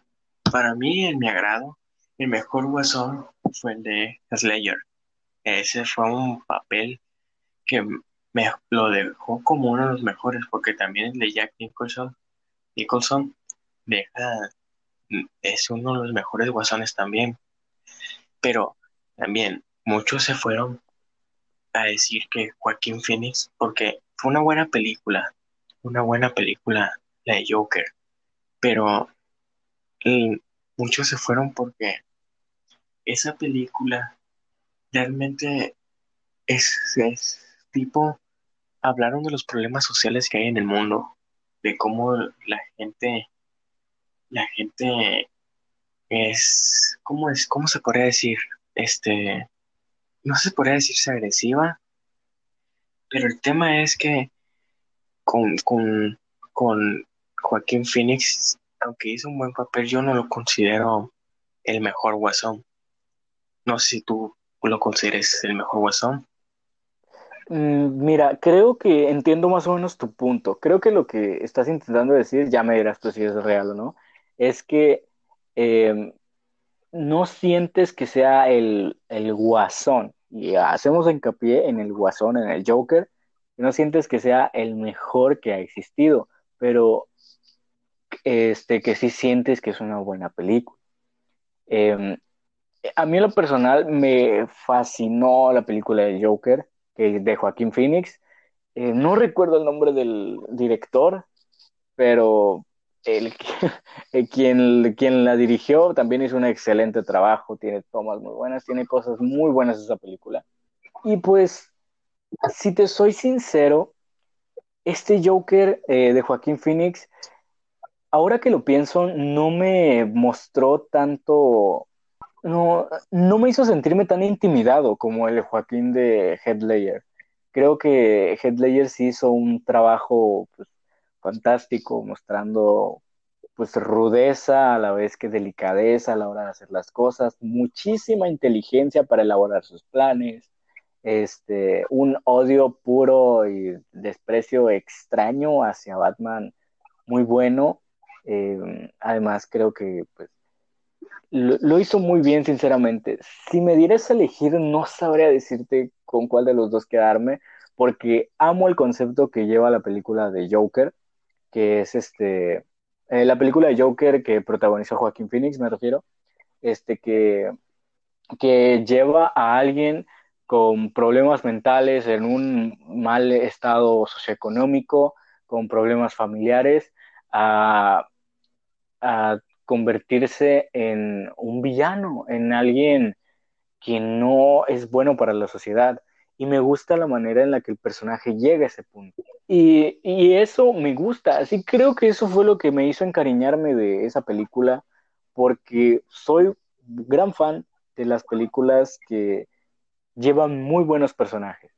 para mí en mi agrado, el mejor guasón fue el de Slayer. Ese fue un papel que me lo dejó como uno de los mejores, porque también el de Jack Nicholson, Nicholson deja, es uno de los mejores guasones también. Pero también muchos se fueron a decir que Joaquín Phoenix, porque fue una buena película, una buena película la de Joker, pero muchos se fueron porque esa película realmente es, es tipo, hablaron de los problemas sociales que hay en el mundo, de cómo la gente, la gente es, ¿cómo es? ¿Cómo se podría decir? Este, no se podría decirse agresiva, pero el tema es que con, con, con Joaquín Phoenix, aunque hizo un buen papel, yo no lo considero el mejor guasón. No sé si tú lo consideres el mejor guasón. Mm, mira, creo que entiendo más o menos tu punto. Creo que lo que estás intentando decir, ya me dirás tú si es real o no, es que em, no sientes que sea el, el guasón. Y hacemos hincapié en el guasón, en el Joker, no sientes que sea el mejor que ha existido, pero este, que sí sientes que es una buena película. Em, a mí en lo personal me fascinó la película de Joker, que de Joaquín Phoenix. Eh, no recuerdo el nombre del director, pero *laughs* el, quien, quien la dirigió también hizo un excelente trabajo, tiene tomas muy buenas, tiene cosas muy buenas esa película. Y pues, si te soy sincero, este Joker eh, de Joaquín Phoenix, ahora que lo pienso, no me mostró tanto no, no me hizo sentirme tan intimidado como el Joaquín de Headlayer. Creo que Headlayer sí hizo un trabajo pues, fantástico, mostrando pues rudeza a la vez que delicadeza a la hora de hacer las cosas, muchísima inteligencia para elaborar sus planes, este, un odio puro y desprecio extraño hacia Batman muy bueno. Eh, además, creo que pues, lo, hizo muy bien, sinceramente. Si me dieras a elegir, no sabría decirte con cuál de los dos quedarme, porque amo el concepto que lleva la película de Joker, que es este, eh, la película de Joker que protagonizó Joaquín Phoenix, me refiero, este, que, que lleva a alguien con problemas mentales, en un mal estado socioeconómico, con problemas familiares, a, a convertirse en un villano, en alguien que no es bueno para la sociedad. Y me gusta la manera en la que el personaje llega a ese punto. Y, y eso me gusta. Así creo que eso fue lo que me hizo encariñarme de esa película, porque soy gran fan de las películas que llevan muy buenos personajes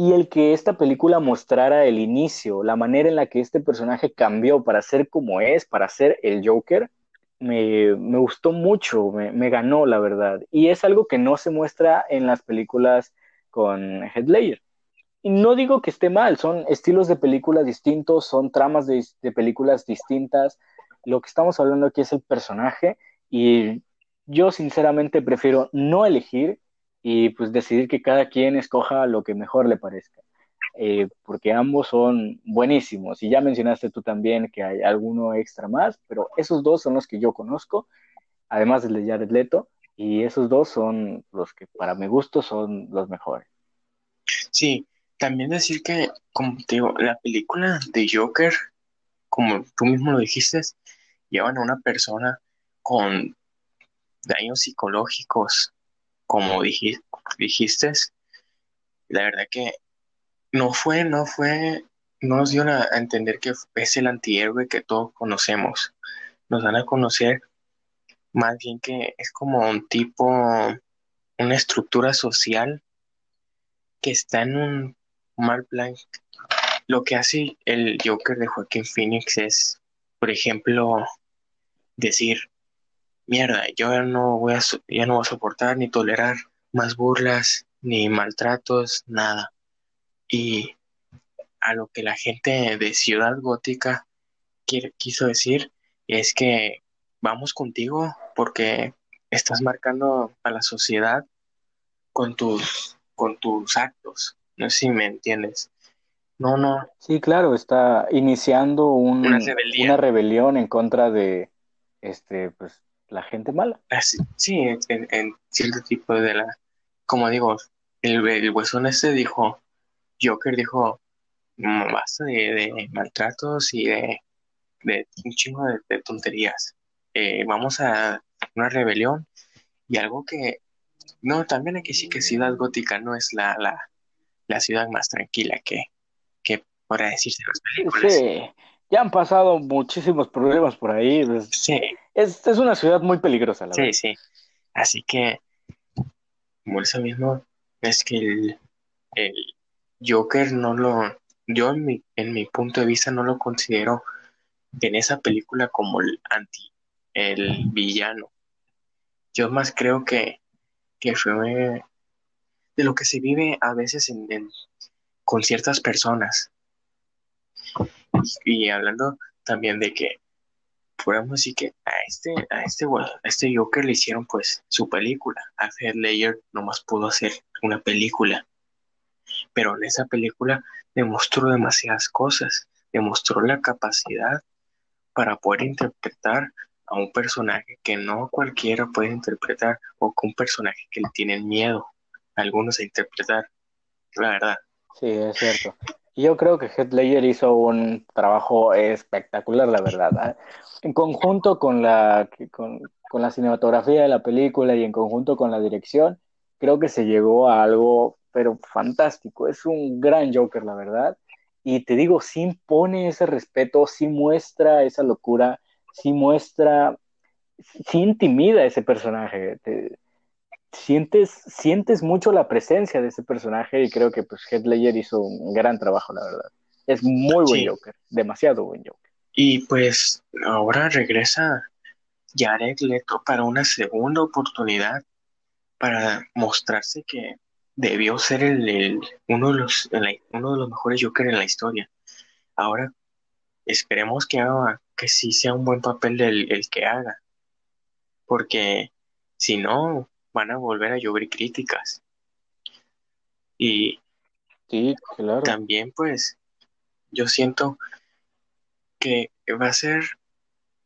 y el que esta película mostrara el inicio, la manera en la que este personaje cambió para ser como es, para ser el Joker, me, me gustó mucho, me, me, ganó, la verdad. Y es algo que no se muestra en las películas con Headlayer. Y no digo que esté mal, son estilos de películas distintos, son tramas de, de películas distintas. Lo que estamos hablando aquí es el personaje y yo sinceramente prefiero no elegir y pues decidir que cada quien escoja lo que mejor le parezca. Eh, porque ambos son buenísimos. Y ya mencionaste tú también que hay alguno extra más, pero esos dos son los que yo conozco, además del de Jared Leto, y esos dos son los que para mi gusto son los mejores. Sí, también decir que, como te digo, la película de Joker, como tú mismo lo dijiste, llevan a una persona con daños psicológicos, como dijiste, la verdad que no fue, no fue, no nos dio a, entender que es el antihéroe que todos conocemos. Nos dan a conocer más bien que es como un tipo, una estructura social que está en un mal plan. Lo que hace el Joker de Joaquín Phoenix es, por ejemplo, decir, mierda, yo ya no voy a, ya no voy a soportar ni tolerar más burlas, ni maltratos, nada. Y a lo que la gente de Ciudad Gótica quiso decir es que vamos contigo porque estás marcando a la sociedad con tus, con tus actos. No sé si me entiendes. No, no. Sí, claro, está iniciando una, rebelión. en contra de este, pues, la gente mala. sí, en, cierto tipo de la, como digo, el, el huesón este dijo, Joker dijo, mm, basta de, maltratos y de, un chingo de, tonterías. Eh, vamos a una rebelión y algo que, no, también hay que decir que Ciudad Gótica no es la, la, ciudad más tranquila que, que podrá decirse en las películas. Sí, ya han pasado muchísimos problemas por ahí. Pues, sí. Es, es una ciudad muy peligrosa, la verdad. Sí, sí. Así que, como eso mismo, es que el, el Joker no lo, yo en mi, en mi punto de vista no lo considero en esa película como el anti, el villano. Yo más creo que, que fue de lo que se vive a veces en, con ciertas personas. Y, hablando también de que podemos decir que a este, a este, a este Joker le hicieron pues su película. A Heath Ledger nomás pudo hacer una película pero en esa película demostró demasiadas cosas, demostró la capacidad para poder interpretar a un personaje que no cualquiera puede interpretar o con un personaje que le tienen miedo algunos a interpretar, la verdad. Sí, es cierto. Yo creo que Heath hizo un trabajo espectacular, la verdad. ¿eh? En conjunto con la, con, con la cinematografía de la película y en conjunto con la dirección, creo que se llegó a algo pero fantástico. Es un gran Joker, la verdad. Y te digo, sí impone ese respeto, sí muestra esa locura, sí muestra, sí intimida ese personaje. Sientes, sientes mucho la presencia de ese personaje y creo que pues Heath Ledger hizo un gran trabajo, la verdad. Es muy buen Joker, demasiado buen Joker. Y pues ahora regresa Jared Leto para una segunda oportunidad para mostrarse que debió ser el, uno, de los, uno de los mejores Joker en la historia. Ahora esperemos que haga, que sí sea un buen papel el, el que haga. Porque si no, van a volver a llover críticas. Y sí, claro. también pues yo siento que va a ser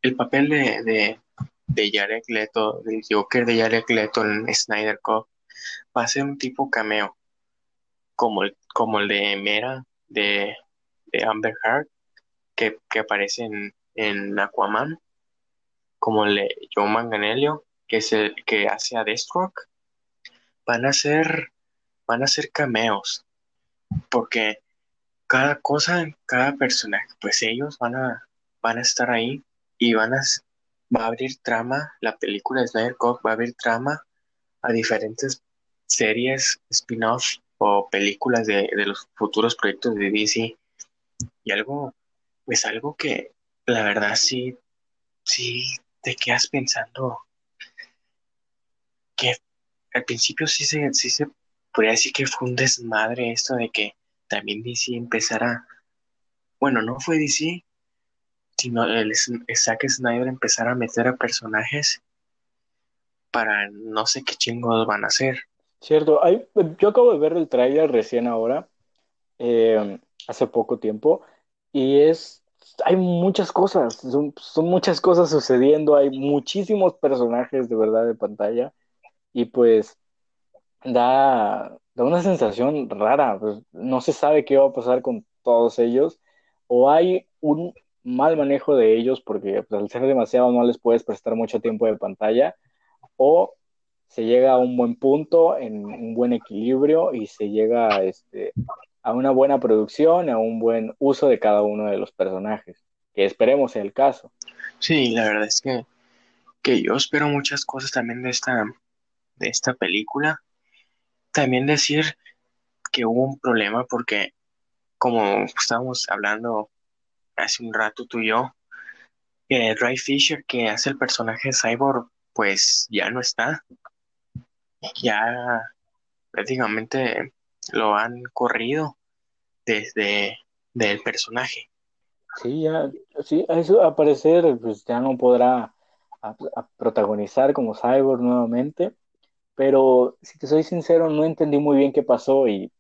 el papel de, de, de Jared Leto, del Joker de Jared Leto en Snyder Cup, va a ser un tipo cameo, como el, como el de Mera de, Amber Heard, que, aparece en, en, Aquaman, como el de Joe Manganello, que es el que hace a Deathstroke, van a ser, van a ser cameos, porque cada cosa, cada personaje, pues ellos van a, van a estar ahí y van a, va a abrir trama, la película de Snyder Cut va a abrir trama a diferentes series, spin-off o películas de, los futuros proyectos de DC. Y algo, pues algo que la verdad sí, sí te quedas pensando que al principio sí se, sí se podría decir que fue un desmadre esto de que también DC empezara, bueno, no fue DC, sino el Zack Snyder empezara a meter a personajes para no sé qué chingos van a hacer. Cierto, hay, yo acabo de ver el tráiler recién ahora, eh, hace poco tiempo, y es, hay muchas cosas, son, son, muchas cosas sucediendo, hay muchísimos personajes de verdad de pantalla, y pues da, da una sensación rara, pues no se sabe qué va a pasar con todos ellos, o hay un mal manejo de ellos porque pues, al ser demasiado no les puedes prestar mucho tiempo de pantalla, o se llega a un buen punto, en un buen equilibrio y se llega este, a una buena producción, a un buen uso de cada uno de los personajes, que esperemos sea el caso. Sí, la verdad es que, que yo espero muchas cosas también de esta, de esta película. También decir que hubo un problema porque, como estábamos hablando hace un rato tú y yo, que Ray Fisher, que hace el personaje Cyborg, pues ya no está. Ya prácticamente lo han corrido desde del personaje. Sí, ya, sí, a eso a parecer pues ya no podrá protagonizar como Cyborg nuevamente, pero si te soy sincero no entendí muy bien qué pasó y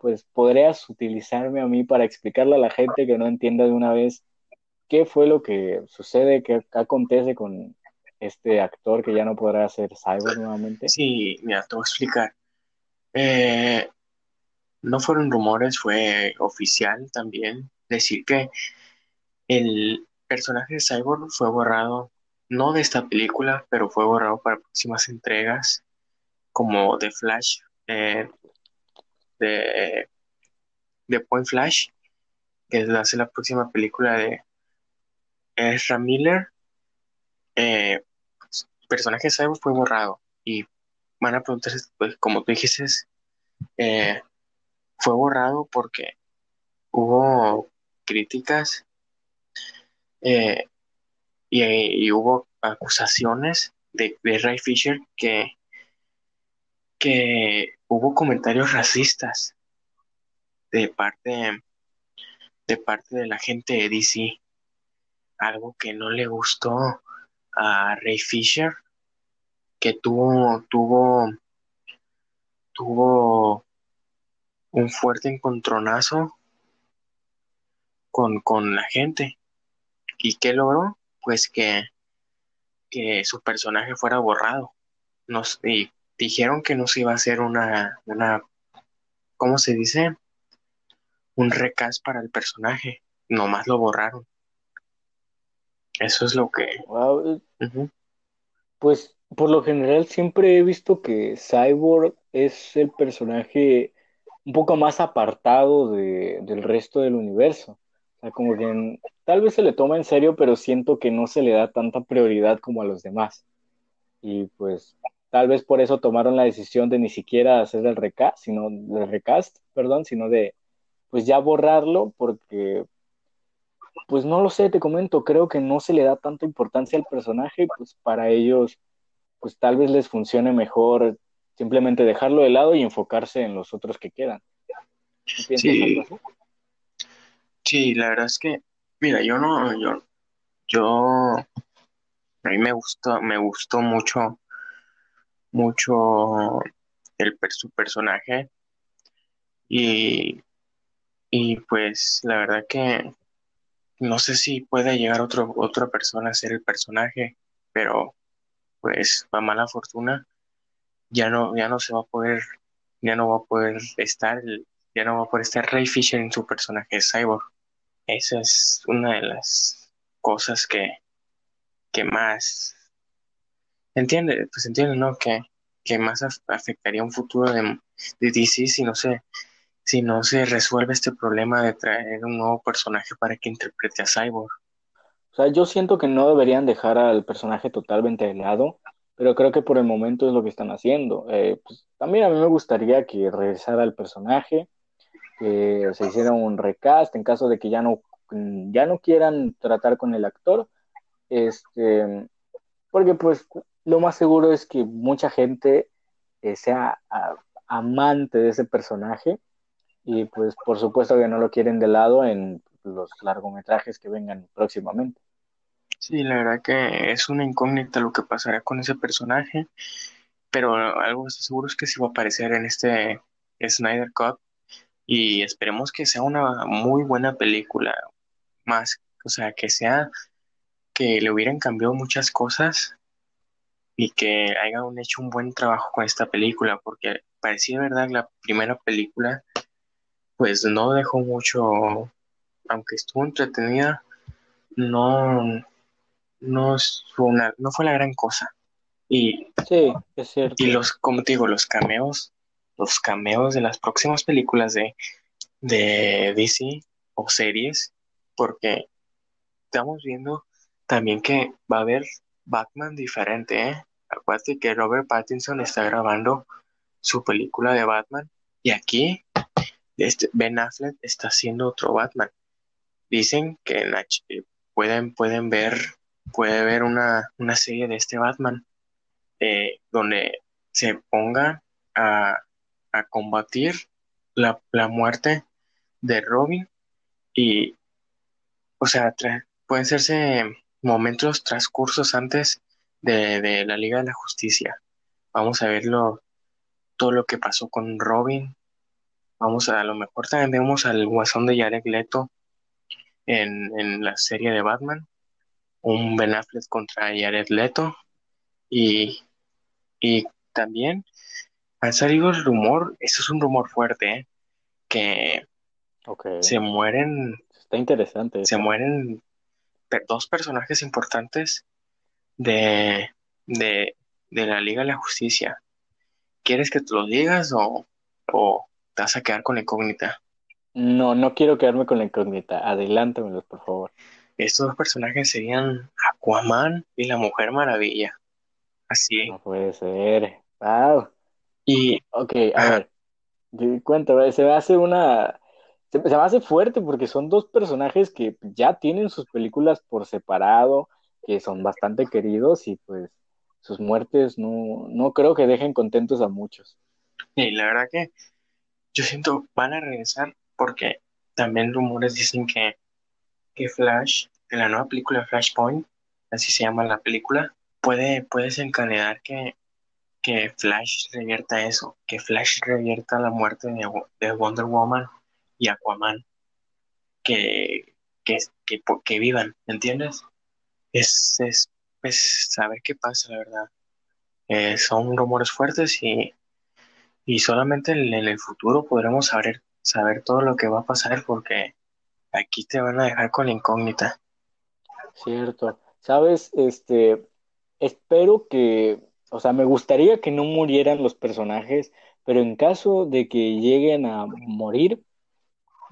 pues podrías utilizarme a mí para explicarle a la gente que no entienda de una vez qué fue lo que sucede, qué acontece con este actor que ya no podrá ser Cyborg nuevamente. Sí, mira, te voy a explicar. Eh, no fueron rumores, fue oficial también decir que el personaje de Cyborg fue borrado, no de esta película, pero fue borrado para próximas entregas, como The Flash, eh, de, de Point Flash, que hace la próxima película de Ezra Miller. Eh, personaje de Cyborg fue borrado y van a preguntarse, pues, como tú dijiste, eh, fue borrado porque hubo críticas eh, y, hubo acusaciones de, Ray Fisher que, que hubo comentarios racistas de parte de parte de la gente de DC algo que no le gustó a Ray Fisher que tuvo tuvo tuvo un fuerte encontronazo con, con la gente. ¿Y qué logró? Pues que, que su personaje fuera borrado. Nos, y dijeron que no se iba a hacer una, una, ¿cómo se dice? Un recast para el personaje. Nomás lo borraron. Eso es lo que... Pues por lo general siempre he visto que Cyborg es el personaje un poco más apartado de, del resto del universo. O sea, como que tal vez se le toma en serio, pero siento que no se le da tanta prioridad como a los demás. Y pues tal vez por eso tomaron la decisión de ni siquiera hacer el recast, sino el recast, perdón, sino de pues ya borrarlo porque pues no lo sé, te comento, creo que no se le da tanta importancia al personaje, pues para ellos pues tal vez les funcione mejor simplemente dejarlo de lado y enfocarse en los otros que quedan. sí. sí, la verdad es que, mira, yo no, yo, yo, a mí me gustó, me gustó mucho, mucho el su personaje y, y pues la verdad que no sé si puede llegar otro, otra persona a ser el personaje, pero pues a mala fortuna ya no, ya no se va a poder, ya no va a poder estar, ya no va a poder estar Ray Fisher en su personaje Cyborg. Esa es una de las cosas que, que más entiende, pues entiende, ¿no? Que, que más afectaría un futuro de, de DC si no se, si no se resuelve este problema de traer un nuevo personaje para que interprete a Cyborg. O sea, yo siento que no deberían dejar al personaje totalmente de lado pero creo que por el momento es lo que están haciendo. Eh, pues, también a mí me gustaría que regresara el personaje, que se hiciera un recast en caso de que ya no, ya no quieran tratar con el actor, este, porque pues lo más seguro es que mucha gente eh, sea amante de ese personaje y pues por supuesto que no lo quieren de lado en los largometrajes que vengan próximamente. Sí, la verdad que es una incógnita lo que pasará con ese personaje, pero algo seguro es que sí va a aparecer en este Snyder Cut y esperemos que sea una muy buena película, más, o sea, que sea que le hubieran cambiado muchas cosas y que hayan hecho un buen trabajo con esta película, porque parecía verdad la primera película pues no dejó mucho, aunque estuvo entretenida, no, no, fue, una, no fue la gran cosa. Y, sí, es cierto. Y los, como te digo, los cameos, los cameos de las próximas películas de, de DC o series, porque estamos viendo también que va a haber Batman diferente, ¿eh? Acuérdate que Robert Pattinson está grabando su película de Batman y aquí este Ben Affleck está haciendo otro Batman. Dicen que pueden, pueden ver, puede ver una, serie de este Batman eh, donde se ponga a, combatir la, muerte de Robin y, o sea, pueden serse momentos transcursos antes de, de, la Liga de la Justicia. Vamos a verlo, todo lo que pasó con Robin, Vamos a, a lo mejor también vemos al guasón de Jared Leto en, la serie de Batman, un Ben Affleck contra Jared Leto y, también ha salido el rumor, eso es un rumor fuerte, ¿eh? que se mueren. Está interesante. Se mueren dos personajes importantes de, de, la Liga de la Justicia. ¿Quieres que te lo digas o, o, te vas a quedar con la incógnita. No, no quiero quedarme con la incógnita. Adelántamelos, por favor. Estos dos personajes serían Aquaman y la Mujer Maravilla. Así. No puede ser. Wow. Y. Ok, a ver. Cuéntame, se me hace una. Se, me hace fuerte porque son dos personajes que ya tienen sus películas por separado, que son bastante queridos y pues sus muertes no, no creo que dejen contentos a muchos. Y la verdad que yo siento van a regresar porque también rumores dicen que, que Flash, de la nueva película Flashpoint, así se llama la película, puede, puede desencadenar que, que Flash revierta eso, que Flash revierta la muerte de, Wonder Woman y Aquaman, que, que, que, que vivan, ¿entiendes? Es, es pues, saber qué pasa, la verdad. Eh, son rumores fuertes y y solamente en, el futuro podremos saber, saber todo lo que va a pasar porque aquí te van a dejar con la incógnita. Cierto. Sabes, este, espero que, o sea, me gustaría que no murieran los personajes, pero en caso de que lleguen a morir,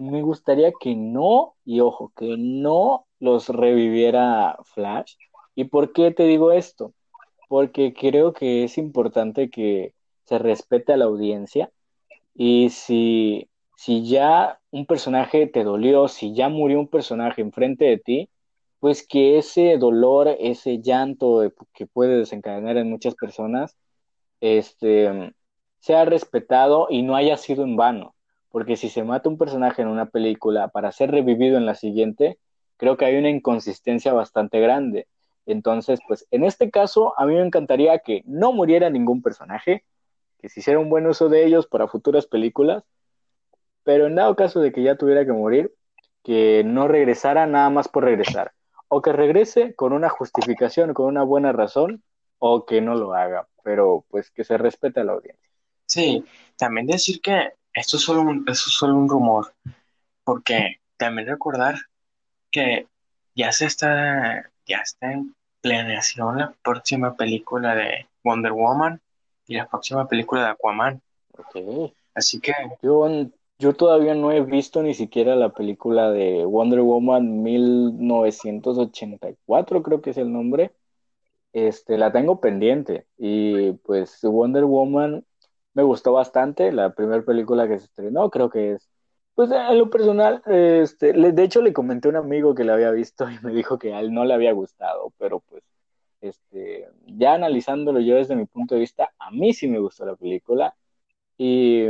me gustaría que no, y ojo, que no los reviviera Flash. ¿Y por qué te digo esto? Porque creo que es importante que se respete a la audiencia y si, si ya un personaje te dolió, si ya murió un personaje enfrente de ti, pues que ese dolor, ese llanto que puede desencadenar en muchas personas, este, sea respetado y no haya sido en vano. Porque si se mata un personaje en una película para ser revivido en la siguiente, creo que hay una inconsistencia bastante grande. Entonces, pues en este caso, a mí me encantaría que no muriera ningún personaje, que se hiciera un buen uso de ellos para futuras películas, pero en dado caso de que ya tuviera que morir, que no regresara nada más por regresar, o que regrese con una justificación, con una buena razón, o que no lo haga, pero pues que se respete a la audiencia. Sí, también decir que esto es solo un, esto es solo un rumor, porque también recordar que ya se está, ya está en planeación la próxima película de Wonder Woman y la próxima película de Aquaman. Ok. Así que... Yo, yo todavía no he visto ni siquiera la película de Wonder Woman 1984, creo que es el nombre. Este, la tengo pendiente y pues Wonder Woman me gustó bastante, la primera película que se estrenó, creo que es pues en lo personal, este, de hecho le comenté a un amigo que la había visto y me dijo que a él no le había gustado, pero pues este, ya analizándolo yo desde mi punto de vista, a mí sí me gustó la película. Y,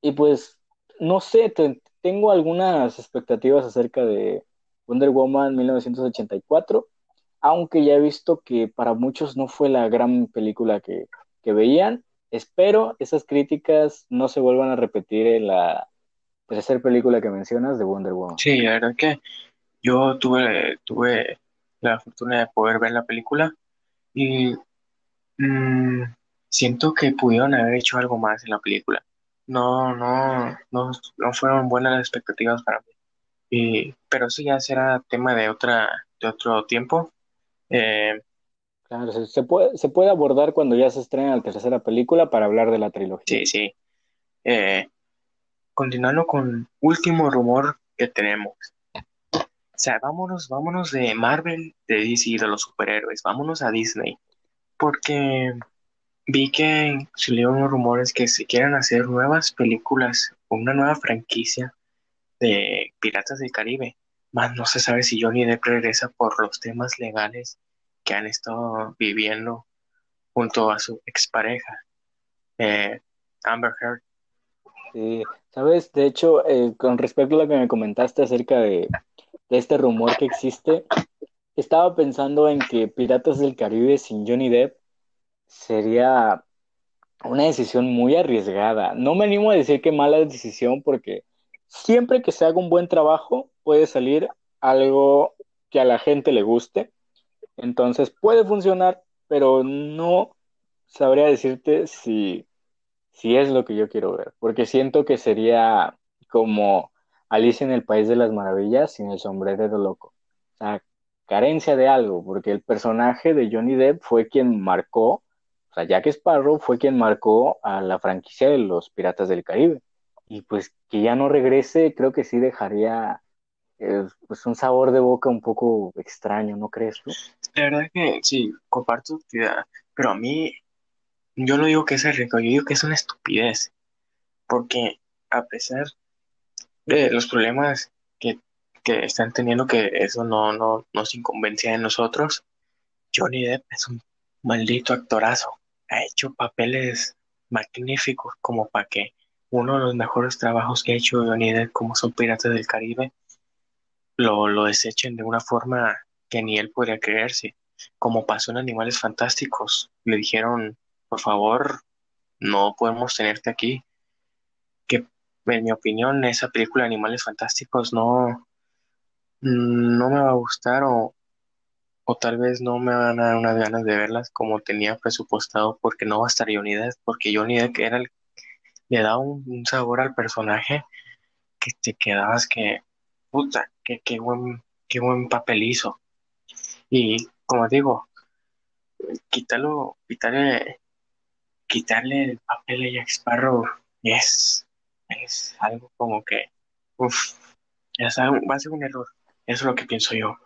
y pues, no sé, tengo algunas expectativas acerca de Wonder Woman 1984, aunque ya he visto que para muchos no fue la gran película que, que veían. Espero esas críticas no se vuelvan a repetir en la tercera película que mencionas de Wonder Woman. Sí, la verdad que yo tuve, tuve la fortuna de poder ver la película y mm, siento que pudieron haber hecho algo más en la película. No, no, no, no fueron buenas las expectativas para mí. Y, pero eso ya será tema de otra, de otro tiempo. Eh, claro, se, puede, se puede abordar cuando ya se estrena la tercera película para hablar de la trilogía. Sí, sí. Eh, continuando con último rumor que tenemos. O sea, vámonos, vámonos de Marvel, de DC, de los superhéroes, vámonos a Disney. Porque vi que salieron unos rumores que se quieren hacer nuevas películas, una nueva franquicia de Piratas del Caribe. Más no se sabe si Johnny Depp regresa por los temas legales que han estado viviendo junto a su expareja, eh, Amber Heard. Sí, sabes, de hecho, eh, con respecto a lo que me comentaste acerca de, este rumor que existe, estaba pensando en que Piratas del Caribe sin Johnny Depp sería una decisión muy arriesgada. No me animo a decir que mala decisión porque siempre que se haga un buen trabajo puede salir algo que a la gente le guste. Entonces puede funcionar, pero no sabría decirte si si es lo que yo quiero ver, porque siento que sería como Alicia en el País de las Maravillas sin el sombrero de loco. O sea, carencia de algo, porque el personaje de Johnny Depp fue quien marcó, o sea, Jack Sparrow fue quien marcó a la franquicia de los Piratas del Caribe. Y pues que ya no regrese, creo que sí dejaría eh, pues un sabor de boca un poco extraño, ¿no crees tú? La verdad que sí, comparto tu idea, pero a mí yo no digo que es rico, yo digo que es una estupidez. Porque a pesar de los problemas que, están teniendo, que eso no, no nos inconvencia de nosotros, Johnny Depp es un maldito actorazo. Ha hecho papeles magníficos como para que uno de los mejores trabajos que ha hecho Johnny Depp, como son Piratas del Caribe, lo, lo desechen de una forma que ni él podría creerse. Como pasó en Animales Fantásticos. Le dijeron, por favor, no podemos tenerte aquí. Que en mi opinión esa película de Animales Fantásticos no, no me va a gustar o, o tal vez no me van a dar unas ganas de verlas como tenía presupuestado porque no va a estar Johnny Depp, porque Johnny Depp era el, le da un, sabor al personaje que te quedabas que, puta, que, qué buen, qué buen papel hizo. Y como digo, quítalo, quítale quitarle el papel a Jack Sparrow es, es algo como que, uff, va a ser un error. Eso es lo que pienso yo.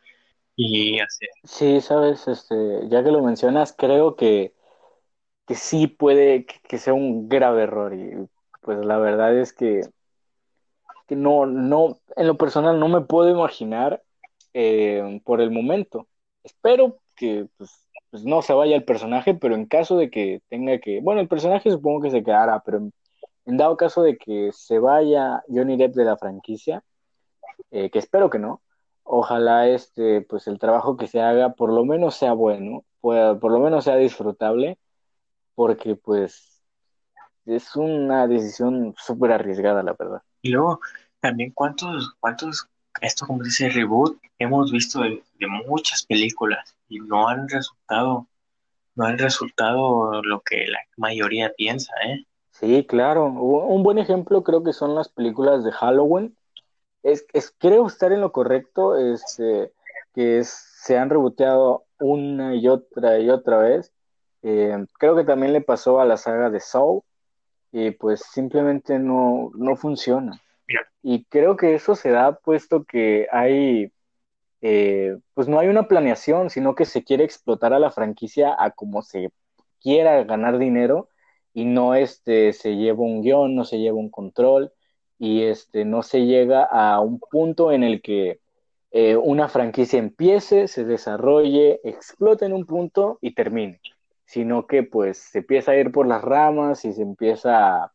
Y hacer. Sí, sabes, este, ya que lo mencionas, creo que, que sí puede que, sea un grave error. Y pues la verdad es que, no, no, en lo personal no me puedo imaginar eh, por el momento. Espero que pues, pues no se vaya el personaje, pero en caso de que tenga que, bueno, el personaje supongo que se quedará, pero en, dado caso de que se vaya Johnny Depp de la franquicia, eh, que espero que no, ojalá este, pues el trabajo que se haga por lo menos sea bueno, pueda, por lo menos sea disfrutable, porque pues es una decisión súper arriesgada, la verdad. Y luego, también cuántos, cuántos, esto como dice reboot, hemos visto de muchas películas y no han resultado, no han resultado lo que la mayoría piensa, ¿eh? Sí, claro. Un buen ejemplo creo que son las películas de Halloween. Es, es creo estar en lo correcto, este, que se han reboteado una y otra y otra vez. Eh, creo que también le pasó a la saga de Saw y pues simplemente no, no funciona. Y creo que eso se da puesto que hay eh, pues no hay una planeación, sino que se quiere explotar a la franquicia a como se quiera ganar dinero y no este, se lleva un guion, no se lleva un control y este, no se llega a un punto en el que eh, una franquicia empiece, se desarrolle, explote en un punto y termine, sino que pues se empieza a ir por las ramas y se empieza a,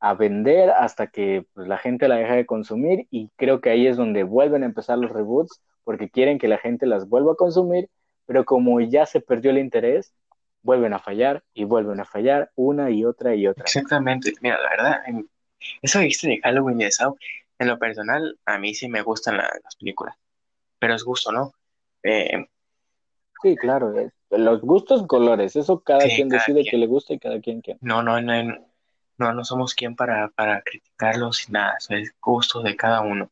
a vender hasta que pues, la gente la deja de consumir y creo que ahí es donde vuelven a empezar los reboots porque quieren que la gente las vuelva a consumir, pero como ya se perdió el interés, vuelven a fallar y vuelven a fallar una y otra y otra. Exactamente, mira, la verdad, en, eso viste de Halloween y de Saw, en lo personal, a mí sí me gustan las películas, pero es gusto, ¿no? Eh, sí, claro, los gustos, colores, eso cada quien decide que le gusta y cada quien que. No, no, no, no, no somos quien para, para criticarlos y nada, es gusto de cada uno.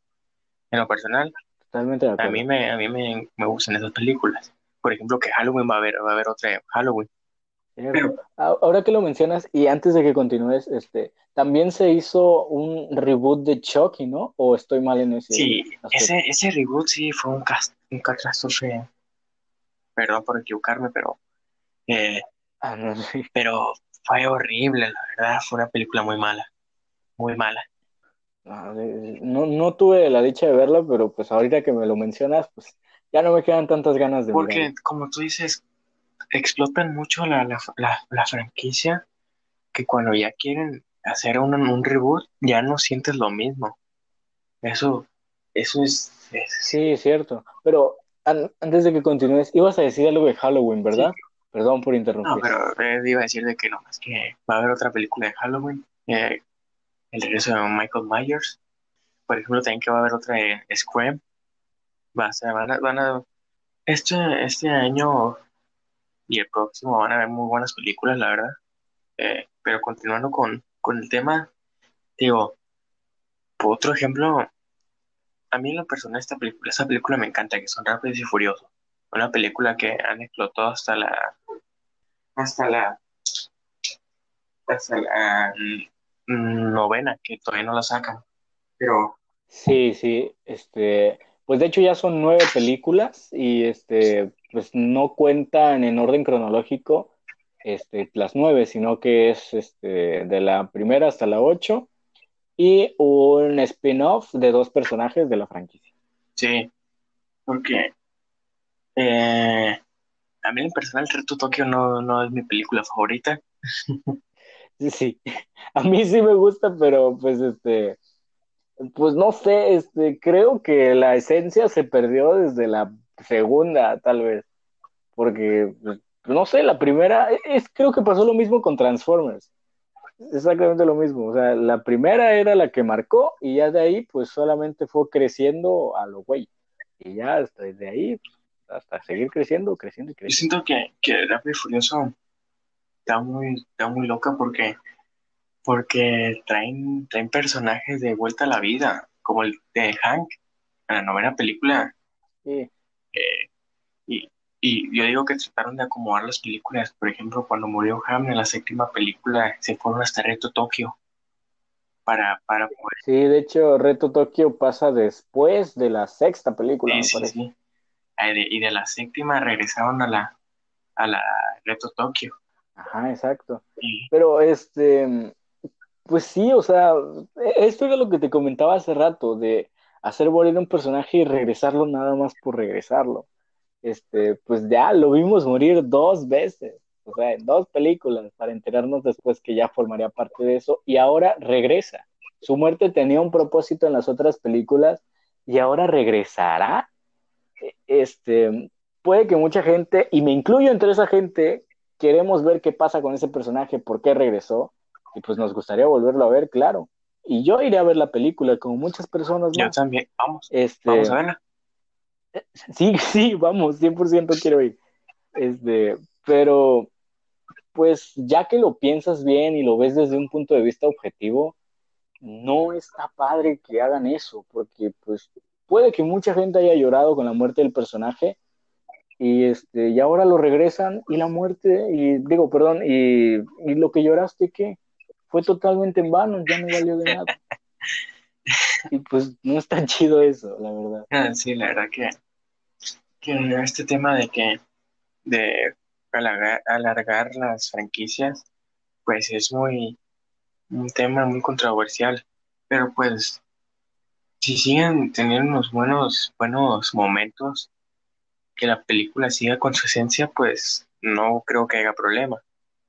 En lo personal, Totalmente de acuerdo. a mí me, a mí me, me gustan esas películas. Por ejemplo, que Halloween va a haber, va a haber otra Halloween. Pero, Ahora que lo mencionas, y antes de que continúes, este, también se hizo un reboot de Chucky, ¿no? ¿O estoy mal en ese? Sí, ese, ese reboot sí fue un, un catástrofe. Perdón por equivocarme, pero. Eh, ah, no, *laughs* sí. Pero fue horrible, la verdad. Fue una película muy mala. Muy mala. No, no tuve la dicha de verla, pero pues ahorita que me lo mencionas, pues ya no me quedan tantas ganas de Porque, como tú dices, explotan mucho la, la, la, franquicia que cuando ya quieren hacer un, un, reboot ya no sientes lo mismo. Eso, eso es, Sí, es cierto. Pero antes de que continúes, ibas a decir algo de Halloween, ¿verdad? Perdón por interrumpir. No, pero eh, iba a decir de que no, más que va a haber otra película de Halloween. Eh, el regreso de Michael Myers. Por ejemplo, también que va a haber otra de Scream. Va a ser, van a, van a, este, este año y el próximo van a haber muy buenas películas, la verdad. Eh, pero continuando con, con el tema, digo, por otro ejemplo, a mí en lo personal esta película, esta película me encanta, que son Rápidos y Furiosos. Una película que han explotado hasta la hasta la hasta la novena, que todavía no la sacan. Pero sí, sí, este, pues de hecho ya son nueve películas y este, pues no cuentan en orden cronológico este, las nueve, sino que es este, de la primera hasta la ocho y un spin-off de dos personajes de la franquicia. Sí, porque eh, a mí en personal Reto Tokio no, no es mi película favorita. Sí, a mí sí me gusta, pero pues este, pues no sé, este, creo que la esencia se perdió desde la segunda, tal vez, porque, pues, no sé, la primera, es, creo que pasó lo mismo con Transformers, exactamente lo mismo, o sea, la primera era la que marcó y ya de ahí, pues solamente fue creciendo a lo güey, y ya desde ahí, hasta seguir creciendo, creciendo y creciendo. Yo siento que, que Rápido y Furioso está muy, está muy loca porque, porque traen, traen personajes de vuelta a la vida, como el de Hank en la novena película. Sí. Eh, y, y yo digo que trataron de acomodar las películas. Por ejemplo, cuando murió Ham en la séptima película, se fueron hasta Reto Tokio. Para, para poder... Sí, de hecho, Reto Tokio pasa después de la sexta película. Sí, sí, sí. Y de la séptima regresaron a la, a la Reto Tokio. Ajá, exacto. Pero este, pues sí, o sea, esto era lo que te comentaba hace rato, de hacer morir un personaje y regresarlo nada más por regresarlo. Este, pues ya lo vimos morir dos veces, o sea, en dos películas, para enterarnos después que ya formaría parte de eso, y ahora regresa. Su muerte tenía un propósito en las otras películas y ahora regresará. Este, puede que mucha gente, y me incluyo entre esa gente, queremos ver qué pasa con ese personaje, por qué regresó, y pues nos gustaría volverlo a ver, claro. Y yo iré a ver la película, como muchas personas Yo también, vamos, este, vamos a verla. *laughs* Sí, sí, vamos, 100% quiero ir. Este, pero, pues ya que lo piensas bien y lo ves desde un punto de vista objetivo, no está padre que hagan eso, porque pues puede que mucha gente haya llorado con la muerte del personaje, y este y ahora lo regresan y la muerte y digo perdón y, y lo que lloraste qué fue totalmente en vano ya no valió de nada. *laughs* Y pues no es tan chido eso la verdad. Ah, sí la verdad que que este tema de que de alargar, alargar las franquicias pues es muy un tema muy controversial. Pero pues si siguen teniendo unos buenos, buenos momentos, que la película siga con su esencia, pues no creo que haya problema.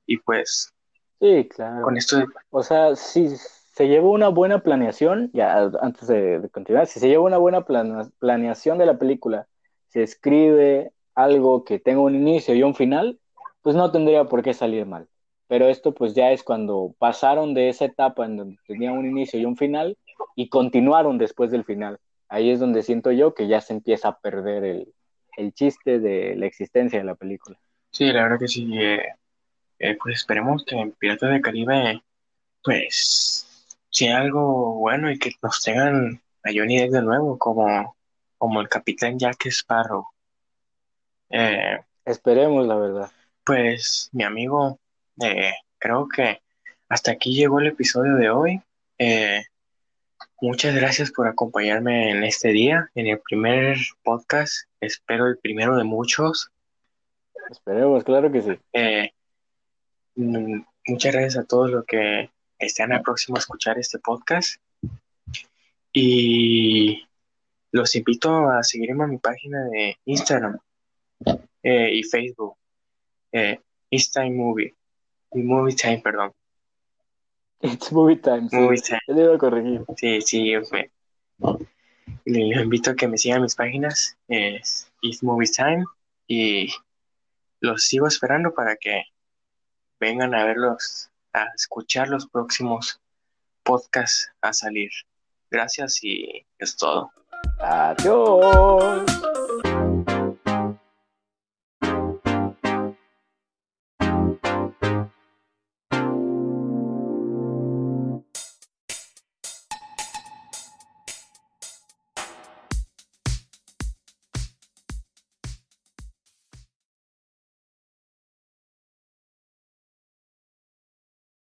Y pues, Sí, claro. con esto, O sea, si se lleva una buena planeación, ya antes de, de continuar, si se lleva una buena plana- planeación de la película, se escribe algo que tenga un inicio y un final, pues no tendría por qué salir mal. Pero esto pues ya es cuando pasaron de esa etapa en donde tenía un inicio y un final y continuaron después del final. Ahí es donde siento yo que ya se empieza a perder el, el chiste de la existencia de la película. sí, la verdad que sí, eh, eh, pues esperemos que en Piratas del Caribe, pues, sea algo bueno y que nos tengan a Johnny Depp de nuevo como, como el capitán Jack Sparrow. Eh, Esperemos, la verdad. Pues mi amigo, eh, creo que hasta aquí llegó el episodio de hoy. Eh, muchas gracias por acompañarme en este día, en el primer podcast, espero el primero de muchos. Esperemos, claro que sí. Eh, mm, muchas gracias a todos los que están a próximo a escuchar este podcast y los invito a seguirme a mi página de Instagram eh, y Facebook, eh, It's Time Movie, Movie Time, perdón. It's movie time. sí. Movie Time. Yo le iba a corregir. Sí, sí, me- le, le invito a que me sigan mis páginas, es It's Movie Time, y los sigo esperando para que vengan a verlos, a escuchar los próximos podcasts a salir. Gracias y es todo. Adiós.